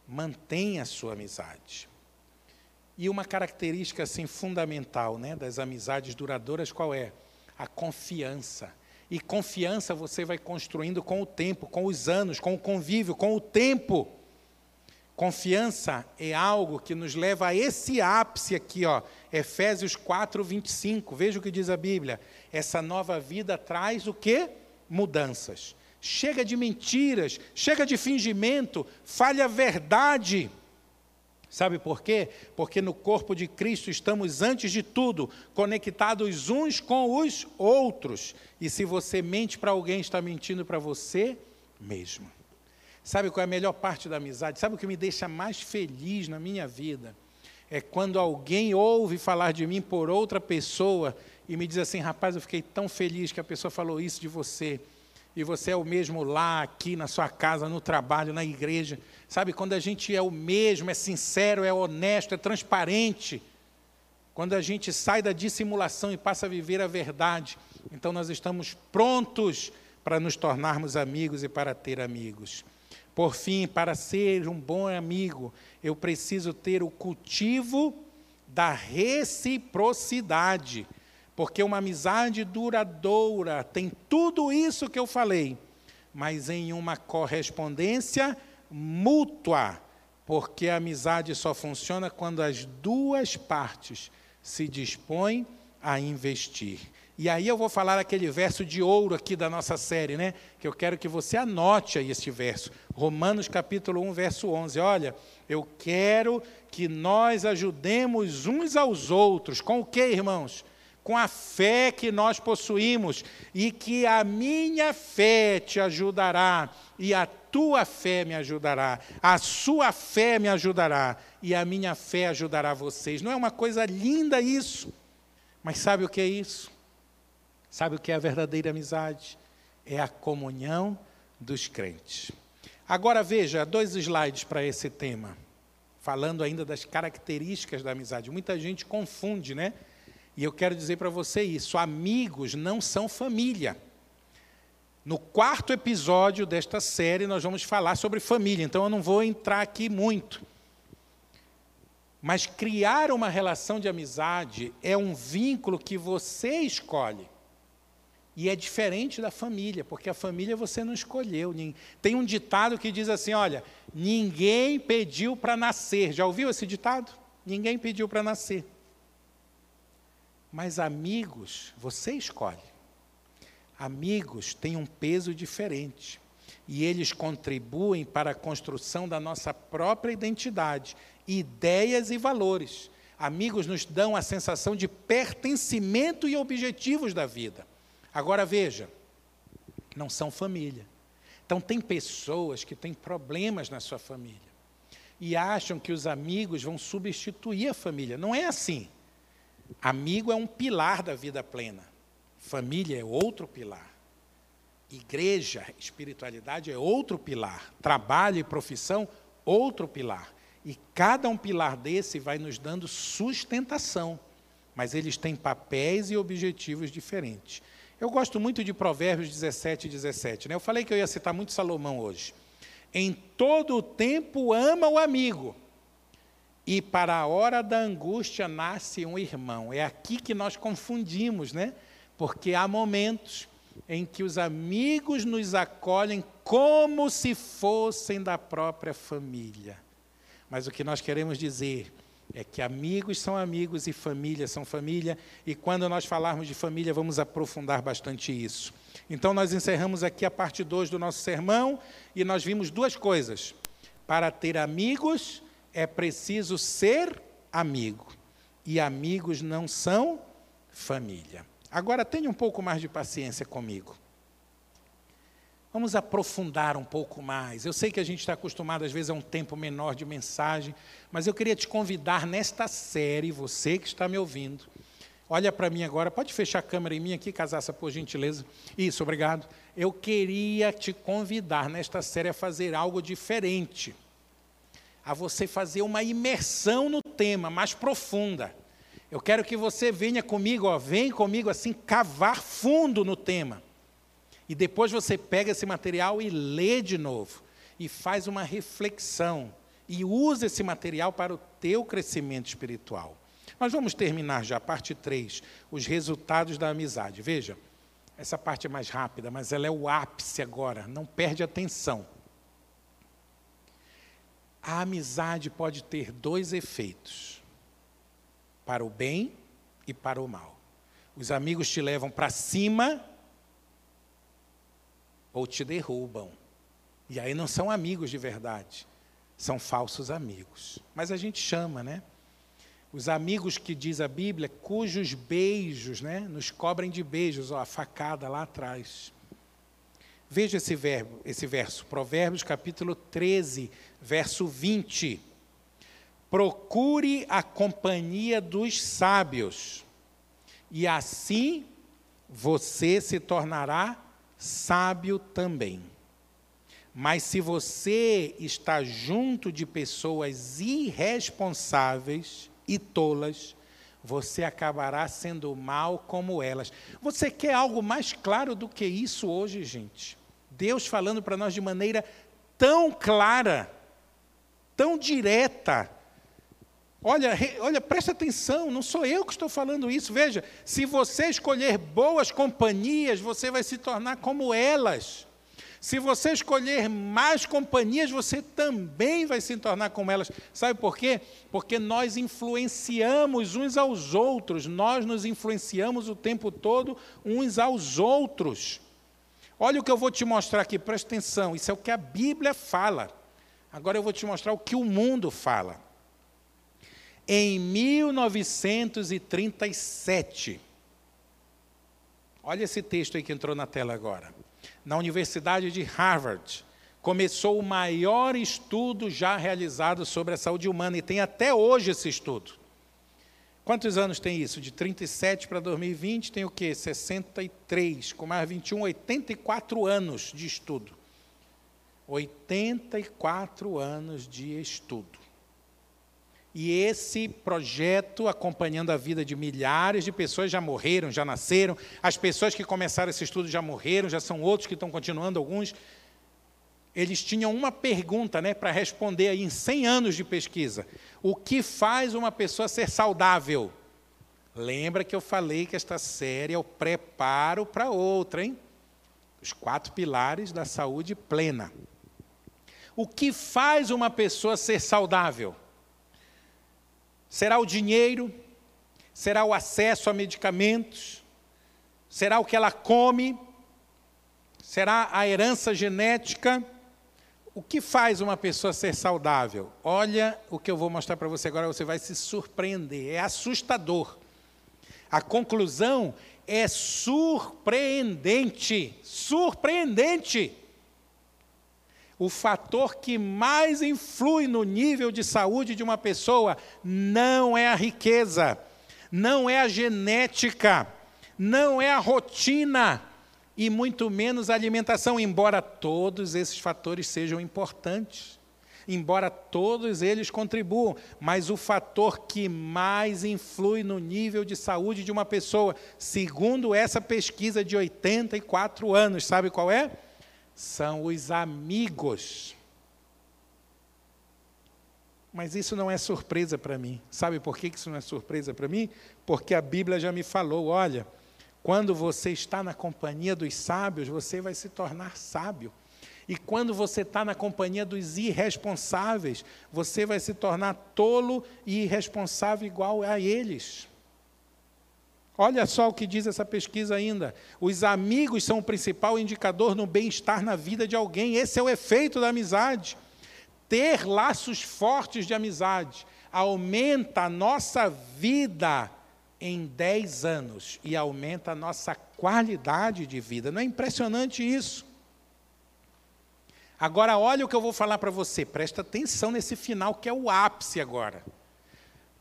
mantêm a sua amizade. E uma característica assim fundamental, né, das amizades duradouras qual é? A confiança. E confiança você vai construindo com o tempo, com os anos, com o convívio, com o tempo. Confiança é algo que nos leva a esse ápice aqui, ó, Efésios 4, 25. Veja o que diz a Bíblia. Essa nova vida traz o que? Mudanças. Chega de mentiras, chega de fingimento, fale a verdade. Sabe por quê? Porque no corpo de Cristo estamos, antes de tudo, conectados uns com os outros. E se você mente para alguém, está mentindo para você mesmo. Sabe qual é a melhor parte da amizade? Sabe o que me deixa mais feliz na minha vida? É quando alguém ouve falar de mim por outra pessoa e me diz assim: rapaz, eu fiquei tão feliz que a pessoa falou isso de você. E você é o mesmo lá, aqui, na sua casa, no trabalho, na igreja. Sabe, quando a gente é o mesmo, é sincero, é honesto, é transparente. Quando a gente sai da dissimulação e passa a viver a verdade, então nós estamos prontos para nos tornarmos amigos e para ter amigos. Por fim, para ser um bom amigo, eu preciso ter o cultivo da reciprocidade. Porque uma amizade duradoura tem tudo isso que eu falei, mas em uma correspondência mútua. Porque a amizade só funciona quando as duas partes se dispõe a investir. E aí eu vou falar aquele verso de ouro aqui da nossa série, né? Que eu quero que você anote aí este verso. Romanos capítulo 1, verso 11. Olha, eu quero que nós ajudemos uns aos outros. Com o que, irmãos? Com a fé que nós possuímos. E que a minha fé te ajudará. E a tua fé me ajudará. A sua fé me ajudará. E a minha fé ajudará vocês. Não é uma coisa linda isso? Mas sabe o que é isso? Sabe o que é a verdadeira amizade? É a comunhão dos crentes. Agora veja, dois slides para esse tema, falando ainda das características da amizade. Muita gente confunde, né? E eu quero dizer para você isso: amigos não são família. No quarto episódio desta série, nós vamos falar sobre família, então eu não vou entrar aqui muito. Mas criar uma relação de amizade é um vínculo que você escolhe. E é diferente da família, porque a família você não escolheu. Tem um ditado que diz assim: olha, ninguém pediu para nascer. Já ouviu esse ditado? Ninguém pediu para nascer. Mas amigos, você escolhe. Amigos têm um peso diferente. E eles contribuem para a construção da nossa própria identidade, ideias e valores. Amigos nos dão a sensação de pertencimento e objetivos da vida. Agora veja, não são família. Então, tem pessoas que têm problemas na sua família e acham que os amigos vão substituir a família. Não é assim. Amigo é um pilar da vida plena, família é outro pilar. Igreja, espiritualidade é outro pilar, trabalho e profissão, outro pilar. E cada um pilar desse vai nos dando sustentação, mas eles têm papéis e objetivos diferentes. Eu gosto muito de Provérbios 17 e 17. Né? Eu falei que eu ia citar muito Salomão hoje. Em todo o tempo ama o amigo, e para a hora da angústia nasce um irmão. É aqui que nós confundimos, né? Porque há momentos em que os amigos nos acolhem como se fossem da própria família. Mas o que nós queremos dizer é que amigos são amigos e família são família, e quando nós falarmos de família, vamos aprofundar bastante isso. Então, nós encerramos aqui a parte 2 do nosso sermão, e nós vimos duas coisas. Para ter amigos, é preciso ser amigo, e amigos não são família. Agora, tenha um pouco mais de paciência comigo. Vamos aprofundar um pouco mais. Eu sei que a gente está acostumado, às vezes, a um tempo menor de mensagem, mas eu queria te convidar nesta série, você que está me ouvindo. Olha para mim agora, pode fechar a câmera em mim aqui, Casaça, por gentileza. Isso, obrigado. Eu queria te convidar nesta série a fazer algo diferente. A você fazer uma imersão no tema mais profunda. Eu quero que você venha comigo, ó, vem comigo assim, cavar fundo no tema. E depois você pega esse material e lê de novo. E faz uma reflexão. E usa esse material para o teu crescimento espiritual. Nós vamos terminar já a parte 3, os resultados da amizade. Veja, essa parte é mais rápida, mas ela é o ápice agora, não perde atenção. A amizade pode ter dois efeitos: para o bem e para o mal. Os amigos te levam para cima ou te derrubam. E aí não são amigos de verdade, são falsos amigos. Mas a gente chama, né? Os amigos que diz a Bíblia, cujos beijos, né, nos cobrem de beijos, ó, a facada lá atrás. Veja esse verbo, esse verso, Provérbios capítulo 13, verso 20. Procure a companhia dos sábios, e assim você se tornará sábio também. Mas se você está junto de pessoas irresponsáveis e tolas, você acabará sendo mal como elas. Você quer algo mais claro do que isso hoje, gente? Deus falando para nós de maneira tão clara, tão direta, Olha, olha, presta atenção, não sou eu que estou falando isso. Veja, se você escolher boas companhias, você vai se tornar como elas. Se você escolher mais companhias, você também vai se tornar como elas. Sabe por quê? Porque nós influenciamos uns aos outros, nós nos influenciamos o tempo todo uns aos outros. Olha o que eu vou te mostrar aqui, presta atenção, isso é o que a Bíblia fala. Agora eu vou te mostrar o que o mundo fala. Em 1937, olha esse texto aí que entrou na tela agora na Universidade de Harvard, começou o maior estudo já realizado sobre a saúde humana e tem até hoje esse estudo. Quantos anos tem isso? De 37 para 2020 tem o quê? 63, com mais 21, 84 anos de estudo. 84 anos de estudo. E esse projeto, acompanhando a vida de milhares de pessoas, já morreram, já nasceram. As pessoas que começaram esse estudo já morreram, já são outros que estão continuando, alguns. Eles tinham uma pergunta né, para responder aí em 100 anos de pesquisa: O que faz uma pessoa ser saudável? Lembra que eu falei que esta série é o preparo para outra, hein? Os quatro pilares da saúde plena. O que faz uma pessoa ser saudável? Será o dinheiro? Será o acesso a medicamentos? Será o que ela come? Será a herança genética? O que faz uma pessoa ser saudável? Olha o que eu vou mostrar para você agora, você vai se surpreender. É assustador. A conclusão é surpreendente. Surpreendente. O fator que mais influi no nível de saúde de uma pessoa não é a riqueza, não é a genética, não é a rotina e muito menos a alimentação, embora todos esses fatores sejam importantes. Embora todos eles contribuam, mas o fator que mais influi no nível de saúde de uma pessoa, segundo essa pesquisa de 84 anos, sabe qual é? São os amigos. Mas isso não é surpresa para mim. Sabe por que isso não é surpresa para mim? Porque a Bíblia já me falou: olha, quando você está na companhia dos sábios, você vai se tornar sábio. E quando você está na companhia dos irresponsáveis, você vai se tornar tolo e irresponsável igual a eles. Olha só o que diz essa pesquisa ainda. Os amigos são o principal indicador no bem-estar na vida de alguém. Esse é o efeito da amizade. Ter laços fortes de amizade aumenta a nossa vida em 10 anos e aumenta a nossa qualidade de vida. Não é impressionante isso? Agora, olha o que eu vou falar para você. Presta atenção nesse final, que é o ápice agora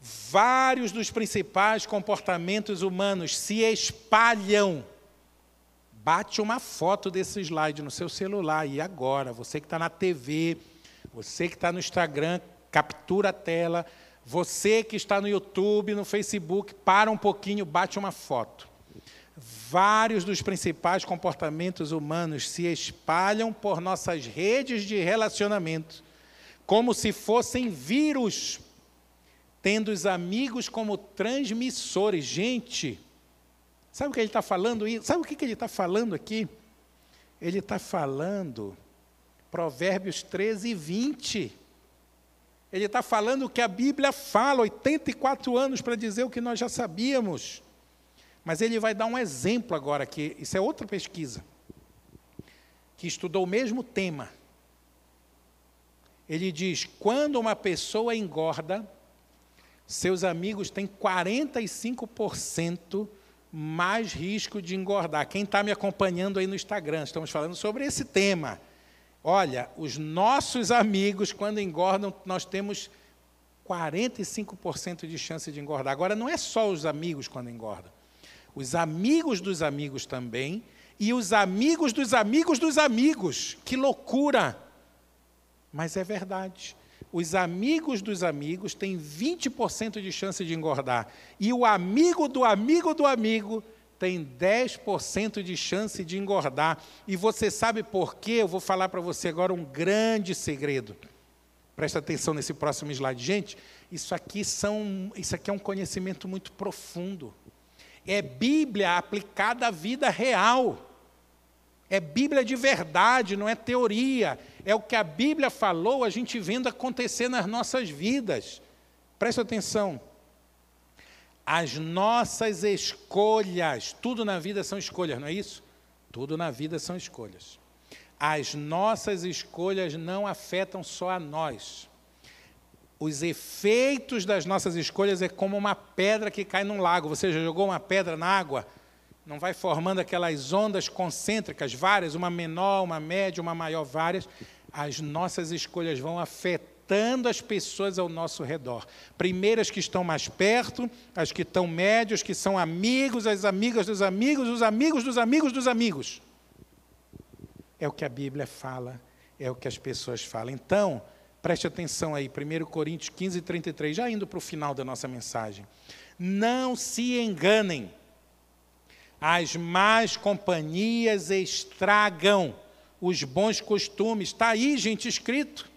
vários dos principais comportamentos humanos se espalham. Bate uma foto desse slide no seu celular. E agora, você que está na TV, você que está no Instagram, captura a tela. Você que está no YouTube, no Facebook, para um pouquinho, bate uma foto. Vários dos principais comportamentos humanos se espalham por nossas redes de relacionamento, como se fossem vírus tendo os amigos como transmissores. Gente, sabe o que ele está falando? Sabe o que ele está falando aqui? Ele está falando Provérbios 13 e 20. Ele está falando o que a Bíblia fala, 84 anos para dizer o que nós já sabíamos. Mas ele vai dar um exemplo agora, que isso é outra pesquisa, que estudou o mesmo tema. Ele diz: quando uma pessoa engorda, seus amigos têm 45% mais risco de engordar. Quem está me acompanhando aí no Instagram, estamos falando sobre esse tema. Olha, os nossos amigos, quando engordam, nós temos 45% de chance de engordar. Agora, não é só os amigos quando engordam. Os amigos dos amigos também, e os amigos dos amigos dos amigos. Que loucura! Mas é verdade os amigos dos amigos têm 20% de chance de engordar. E o amigo do amigo do amigo tem 10% de chance de engordar. E você sabe por quê? Eu vou falar para você agora um grande segredo. Presta atenção nesse próximo slide. Gente, isso aqui, são, isso aqui é um conhecimento muito profundo. É Bíblia aplicada à vida real. É Bíblia de verdade, não é teoria. É o que a Bíblia falou, a gente vendo acontecer nas nossas vidas. Preste atenção. As nossas escolhas, tudo na vida são escolhas, não é isso? Tudo na vida são escolhas. As nossas escolhas não afetam só a nós. Os efeitos das nossas escolhas é como uma pedra que cai num lago. Você já jogou uma pedra na água? Não vai formando aquelas ondas concêntricas, várias, uma menor, uma média, uma maior, várias. As nossas escolhas vão afetando as pessoas ao nosso redor. Primeiro as que estão mais perto, as que estão médios, que são amigos, as amigas dos amigos, os amigos dos amigos dos amigos. É o que a Bíblia fala, é o que as pessoas falam. Então, preste atenção aí, 1 Coríntios 15, 33, já indo para o final da nossa mensagem. Não se enganem, as más companhias estragam os bons costumes. Está aí, gente, escrito.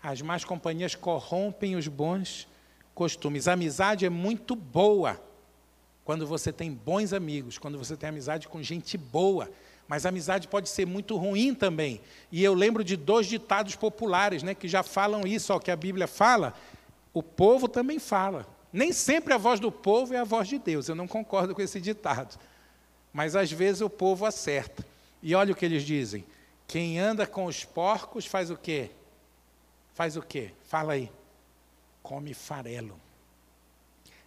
As más companhias corrompem os bons costumes. A amizade é muito boa quando você tem bons amigos, quando você tem amizade com gente boa. Mas a amizade pode ser muito ruim também. E eu lembro de dois ditados populares, né, que já falam isso, ó, que a Bíblia fala, o povo também fala. Nem sempre a voz do povo é a voz de Deus. Eu não concordo com esse ditado. Mas às vezes o povo acerta. E olha o que eles dizem: quem anda com os porcos faz o quê? Faz o quê? Fala aí. Come farelo.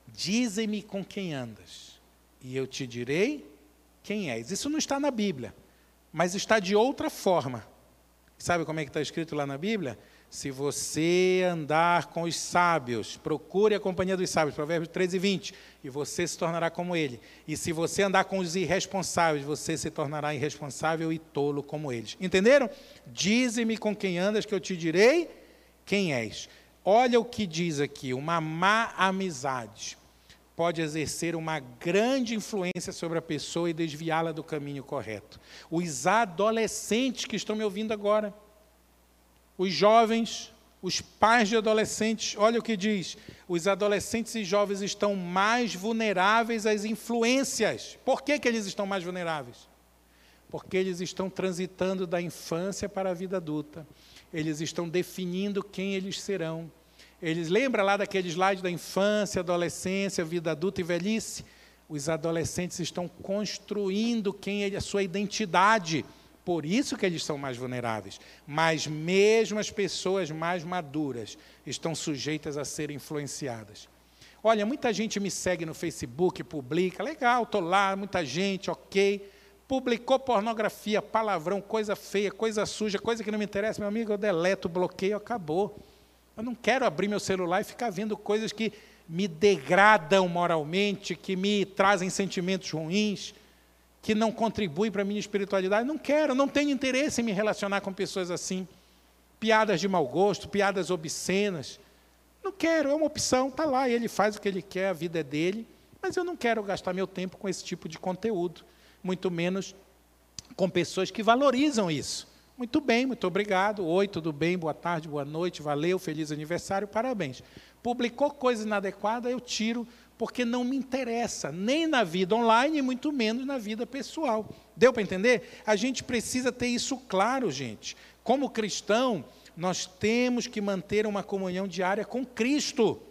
Dizem-me com quem andas, e eu te direi quem és. Isso não está na Bíblia, mas está de outra forma. Sabe como é que está escrito lá na Bíblia? Se você andar com os sábios, procure a companhia dos sábios, Provérbios 13 e 20, e você se tornará como ele. E se você andar com os irresponsáveis, você se tornará irresponsável e tolo como eles. Entenderam? Dize-me com quem andas, que eu te direi quem és. Olha o que diz aqui: uma má amizade pode exercer uma grande influência sobre a pessoa e desviá-la do caminho correto. Os adolescentes que estão me ouvindo agora, os jovens, os pais de adolescentes, olha o que diz: os adolescentes e jovens estão mais vulneráveis às influências. Por que, que eles estão mais vulneráveis? Porque eles estão transitando da infância para a vida adulta. Eles estão definindo quem eles serão eles lembram lá daquele slide da infância, adolescência, vida adulta e velhice? Os adolescentes estão construindo quem é a sua identidade. Por isso que eles são mais vulneráveis. Mas mesmo as pessoas mais maduras estão sujeitas a serem influenciadas. Olha, muita gente me segue no Facebook, publica, legal, estou lá, muita gente, ok. Publicou pornografia, palavrão, coisa feia, coisa suja, coisa que não me interessa, meu amigo, eu deleto, bloqueio, acabou. Eu não quero abrir meu celular e ficar vendo coisas que me degradam moralmente, que me trazem sentimentos ruins, que não contribuem para a minha espiritualidade. Não quero, não tenho interesse em me relacionar com pessoas assim. Piadas de mau gosto, piadas obscenas. Não quero, é uma opção, está lá, ele faz o que ele quer, a vida é dele, mas eu não quero gastar meu tempo com esse tipo de conteúdo, muito menos com pessoas que valorizam isso. Muito bem, muito obrigado. Oi, tudo bem? Boa tarde, boa noite, valeu, feliz aniversário, parabéns. Publicou coisa inadequada, eu tiro, porque não me interessa, nem na vida online, muito menos na vida pessoal. Deu para entender? A gente precisa ter isso claro, gente. Como cristão, nós temos que manter uma comunhão diária com Cristo,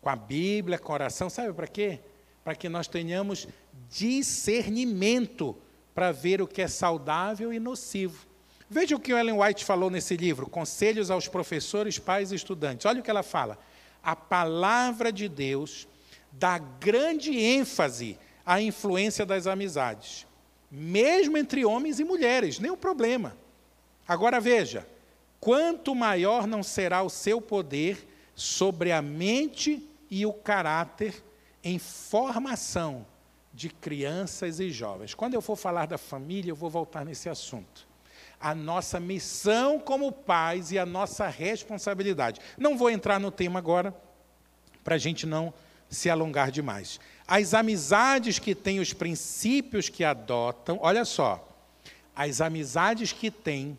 com a Bíblia, com a oração. Sabe para quê? Para que nós tenhamos discernimento para ver o que é saudável e nocivo. Veja o que Ellen White falou nesse livro, Conselhos aos Professores, Pais e Estudantes. Olha o que ela fala. A palavra de Deus dá grande ênfase à influência das amizades, mesmo entre homens e mulheres, nenhum problema. Agora veja: quanto maior não será o seu poder sobre a mente e o caráter em formação de crianças e jovens. Quando eu for falar da família, eu vou voltar nesse assunto a nossa missão como pais e a nossa responsabilidade. Não vou entrar no tema agora, para a gente não se alongar demais. As amizades que têm os princípios que adotam, olha só, as amizades que têm,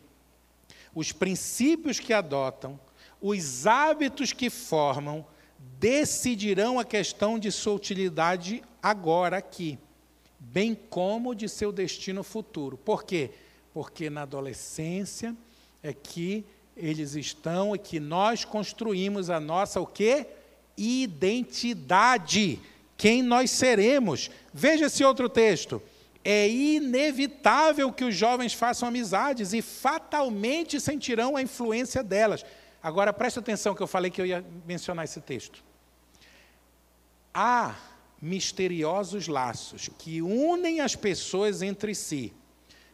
os princípios que adotam, os hábitos que formam, decidirão a questão de sua utilidade agora aqui. bem como de seu destino futuro. Por quê? Porque na adolescência é que eles estão e que nós construímos a nossa o quê? Identidade. Quem nós seremos. Veja esse outro texto. É inevitável que os jovens façam amizades e fatalmente sentirão a influência delas. Agora preste atenção que eu falei que eu ia mencionar esse texto. Há misteriosos laços que unem as pessoas entre si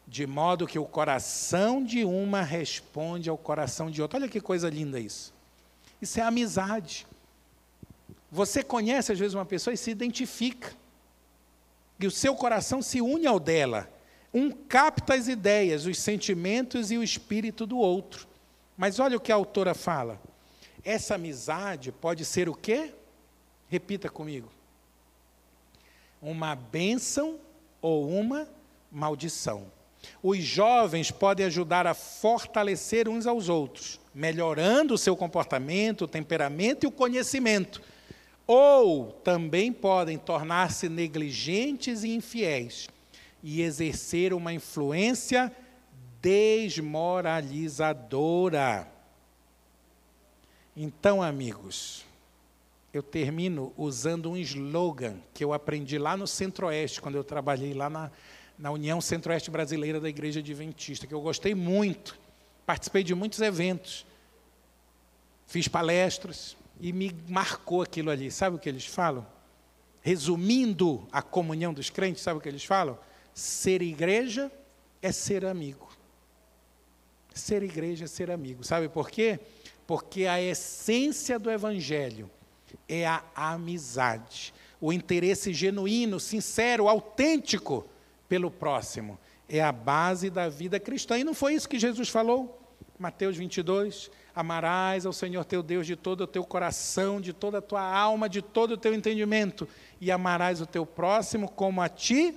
de modo que o coração de uma responde ao coração de outra. Olha que coisa linda isso. Isso é amizade. Você conhece às vezes uma pessoa e se identifica. E o seu coração se une ao dela. Um capta as ideias, os sentimentos e o espírito do outro. Mas olha o que a autora fala. Essa amizade pode ser o quê? Repita comigo. Uma bênção ou uma maldição. Os jovens podem ajudar a fortalecer uns aos outros, melhorando o seu comportamento, o temperamento e o conhecimento. Ou também podem tornar-se negligentes e infiéis e exercer uma influência desmoralizadora. Então, amigos, eu termino usando um slogan que eu aprendi lá no Centro-Oeste, quando eu trabalhei lá na, na União Centro-Oeste Brasileira da Igreja Adventista, que eu gostei muito. Participei de muitos eventos, fiz palestras e me marcou aquilo ali. Sabe o que eles falam? Resumindo a comunhão dos crentes, sabe o que eles falam? Ser igreja é ser amigo. Ser igreja é ser amigo. Sabe por quê? Porque a essência do Evangelho é a amizade, o interesse genuíno, sincero, autêntico pelo próximo. É a base da vida cristã. E não foi isso que Jesus falou? Mateus 22. Amarás ao Senhor teu Deus de todo o teu coração, de toda a tua alma, de todo o teu entendimento, e amarás o teu próximo como a ti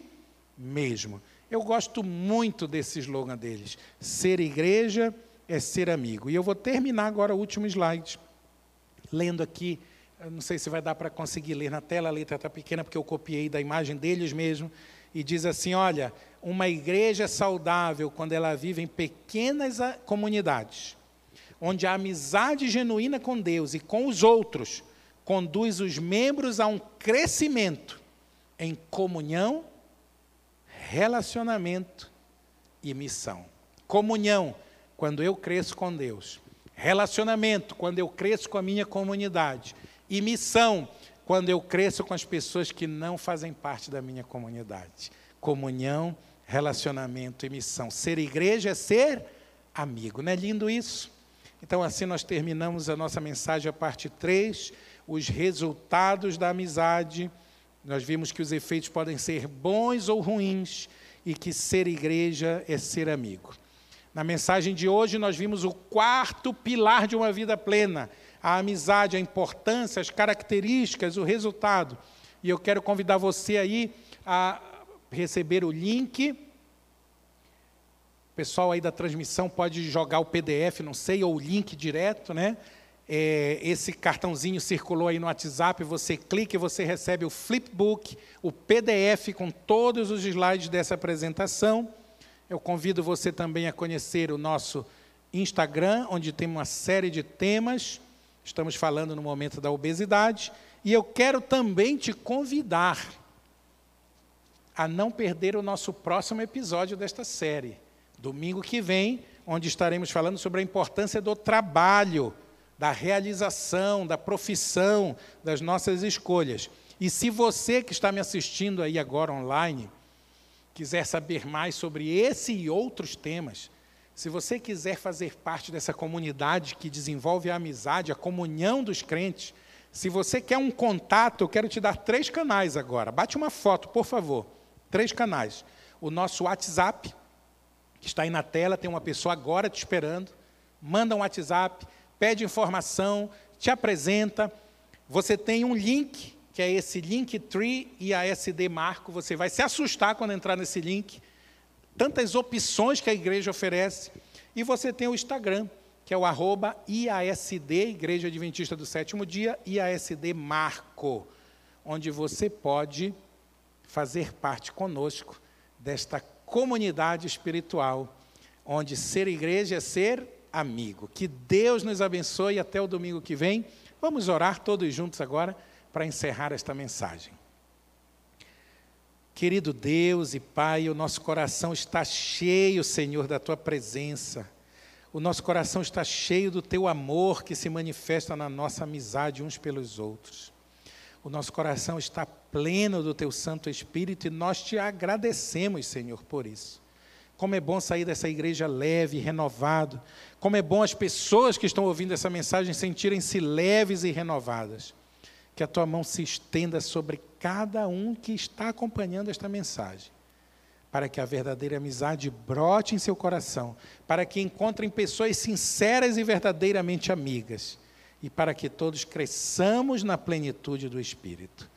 mesmo. Eu gosto muito desse slogan deles. Ser igreja é ser amigo. E eu vou terminar agora o último slide, lendo aqui. não sei se vai dar para conseguir ler na tela, a letra está pequena porque eu copiei da imagem deles mesmo e diz assim: olha, uma igreja é saudável quando ela vive em pequenas comunidades, onde a amizade genuína com Deus e com os outros conduz os membros a um crescimento em comunhão, relacionamento e missão. Comunhão, quando eu cresço com Deus. Relacionamento, quando eu cresço com a minha comunidade. E missão, quando eu cresço com as pessoas que não fazem parte da minha comunidade. Comunhão, relacionamento e missão. Ser igreja é ser amigo. Não é lindo isso? Então, assim nós terminamos a nossa mensagem, a parte 3, os resultados da amizade. Nós vimos que os efeitos podem ser bons ou ruins e que ser igreja é ser amigo. Na mensagem de hoje, nós vimos o quarto pilar de uma vida plena a amizade, a importância, as características, o resultado. E eu quero convidar você aí a receber o link. O pessoal aí da transmissão pode jogar o PDF, não sei, ou o link direto, né? É, esse cartãozinho circulou aí no WhatsApp, você clica e você recebe o flipbook, o PDF com todos os slides dessa apresentação. Eu convido você também a conhecer o nosso Instagram, onde tem uma série de temas. Estamos falando no momento da obesidade. E eu quero também te convidar a não perder o nosso próximo episódio desta série. Domingo que vem, onde estaremos falando sobre a importância do trabalho, da realização, da profissão, das nossas escolhas. E se você que está me assistindo aí agora online, quiser saber mais sobre esse e outros temas, se você quiser fazer parte dessa comunidade que desenvolve a amizade, a comunhão dos crentes, se você quer um contato, eu quero te dar três canais agora. Bate uma foto, por favor. Três canais. O nosso WhatsApp, que está aí na tela, tem uma pessoa agora te esperando. Manda um WhatsApp, pede informação, te apresenta. Você tem um link, que é esse Linktree e a SD Marco. Você vai se assustar quando entrar nesse link tantas opções que a igreja oferece. E você tem o Instagram, que é o arroba IASD, Igreja Adventista do Sétimo Dia, IASD Marco, onde você pode fazer parte conosco desta comunidade espiritual, onde ser igreja é ser amigo. Que Deus nos abençoe até o domingo que vem. Vamos orar todos juntos agora para encerrar esta mensagem. Querido Deus e Pai, o nosso coração está cheio, Senhor, da tua presença. O nosso coração está cheio do teu amor que se manifesta na nossa amizade uns pelos outros. O nosso coração está pleno do teu Santo Espírito e nós te agradecemos, Senhor, por isso. Como é bom sair dessa igreja leve, renovado. Como é bom as pessoas que estão ouvindo essa mensagem sentirem-se leves e renovadas. Que a tua mão se estenda sobre cada um que está acompanhando esta mensagem para que a verdadeira amizade brote em seu coração, para que encontrem pessoas sinceras e verdadeiramente amigas, e para que todos cresçamos na plenitude do Espírito.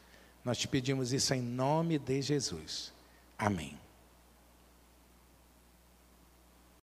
Nós te pedimos isso em nome de Jesus. Amém.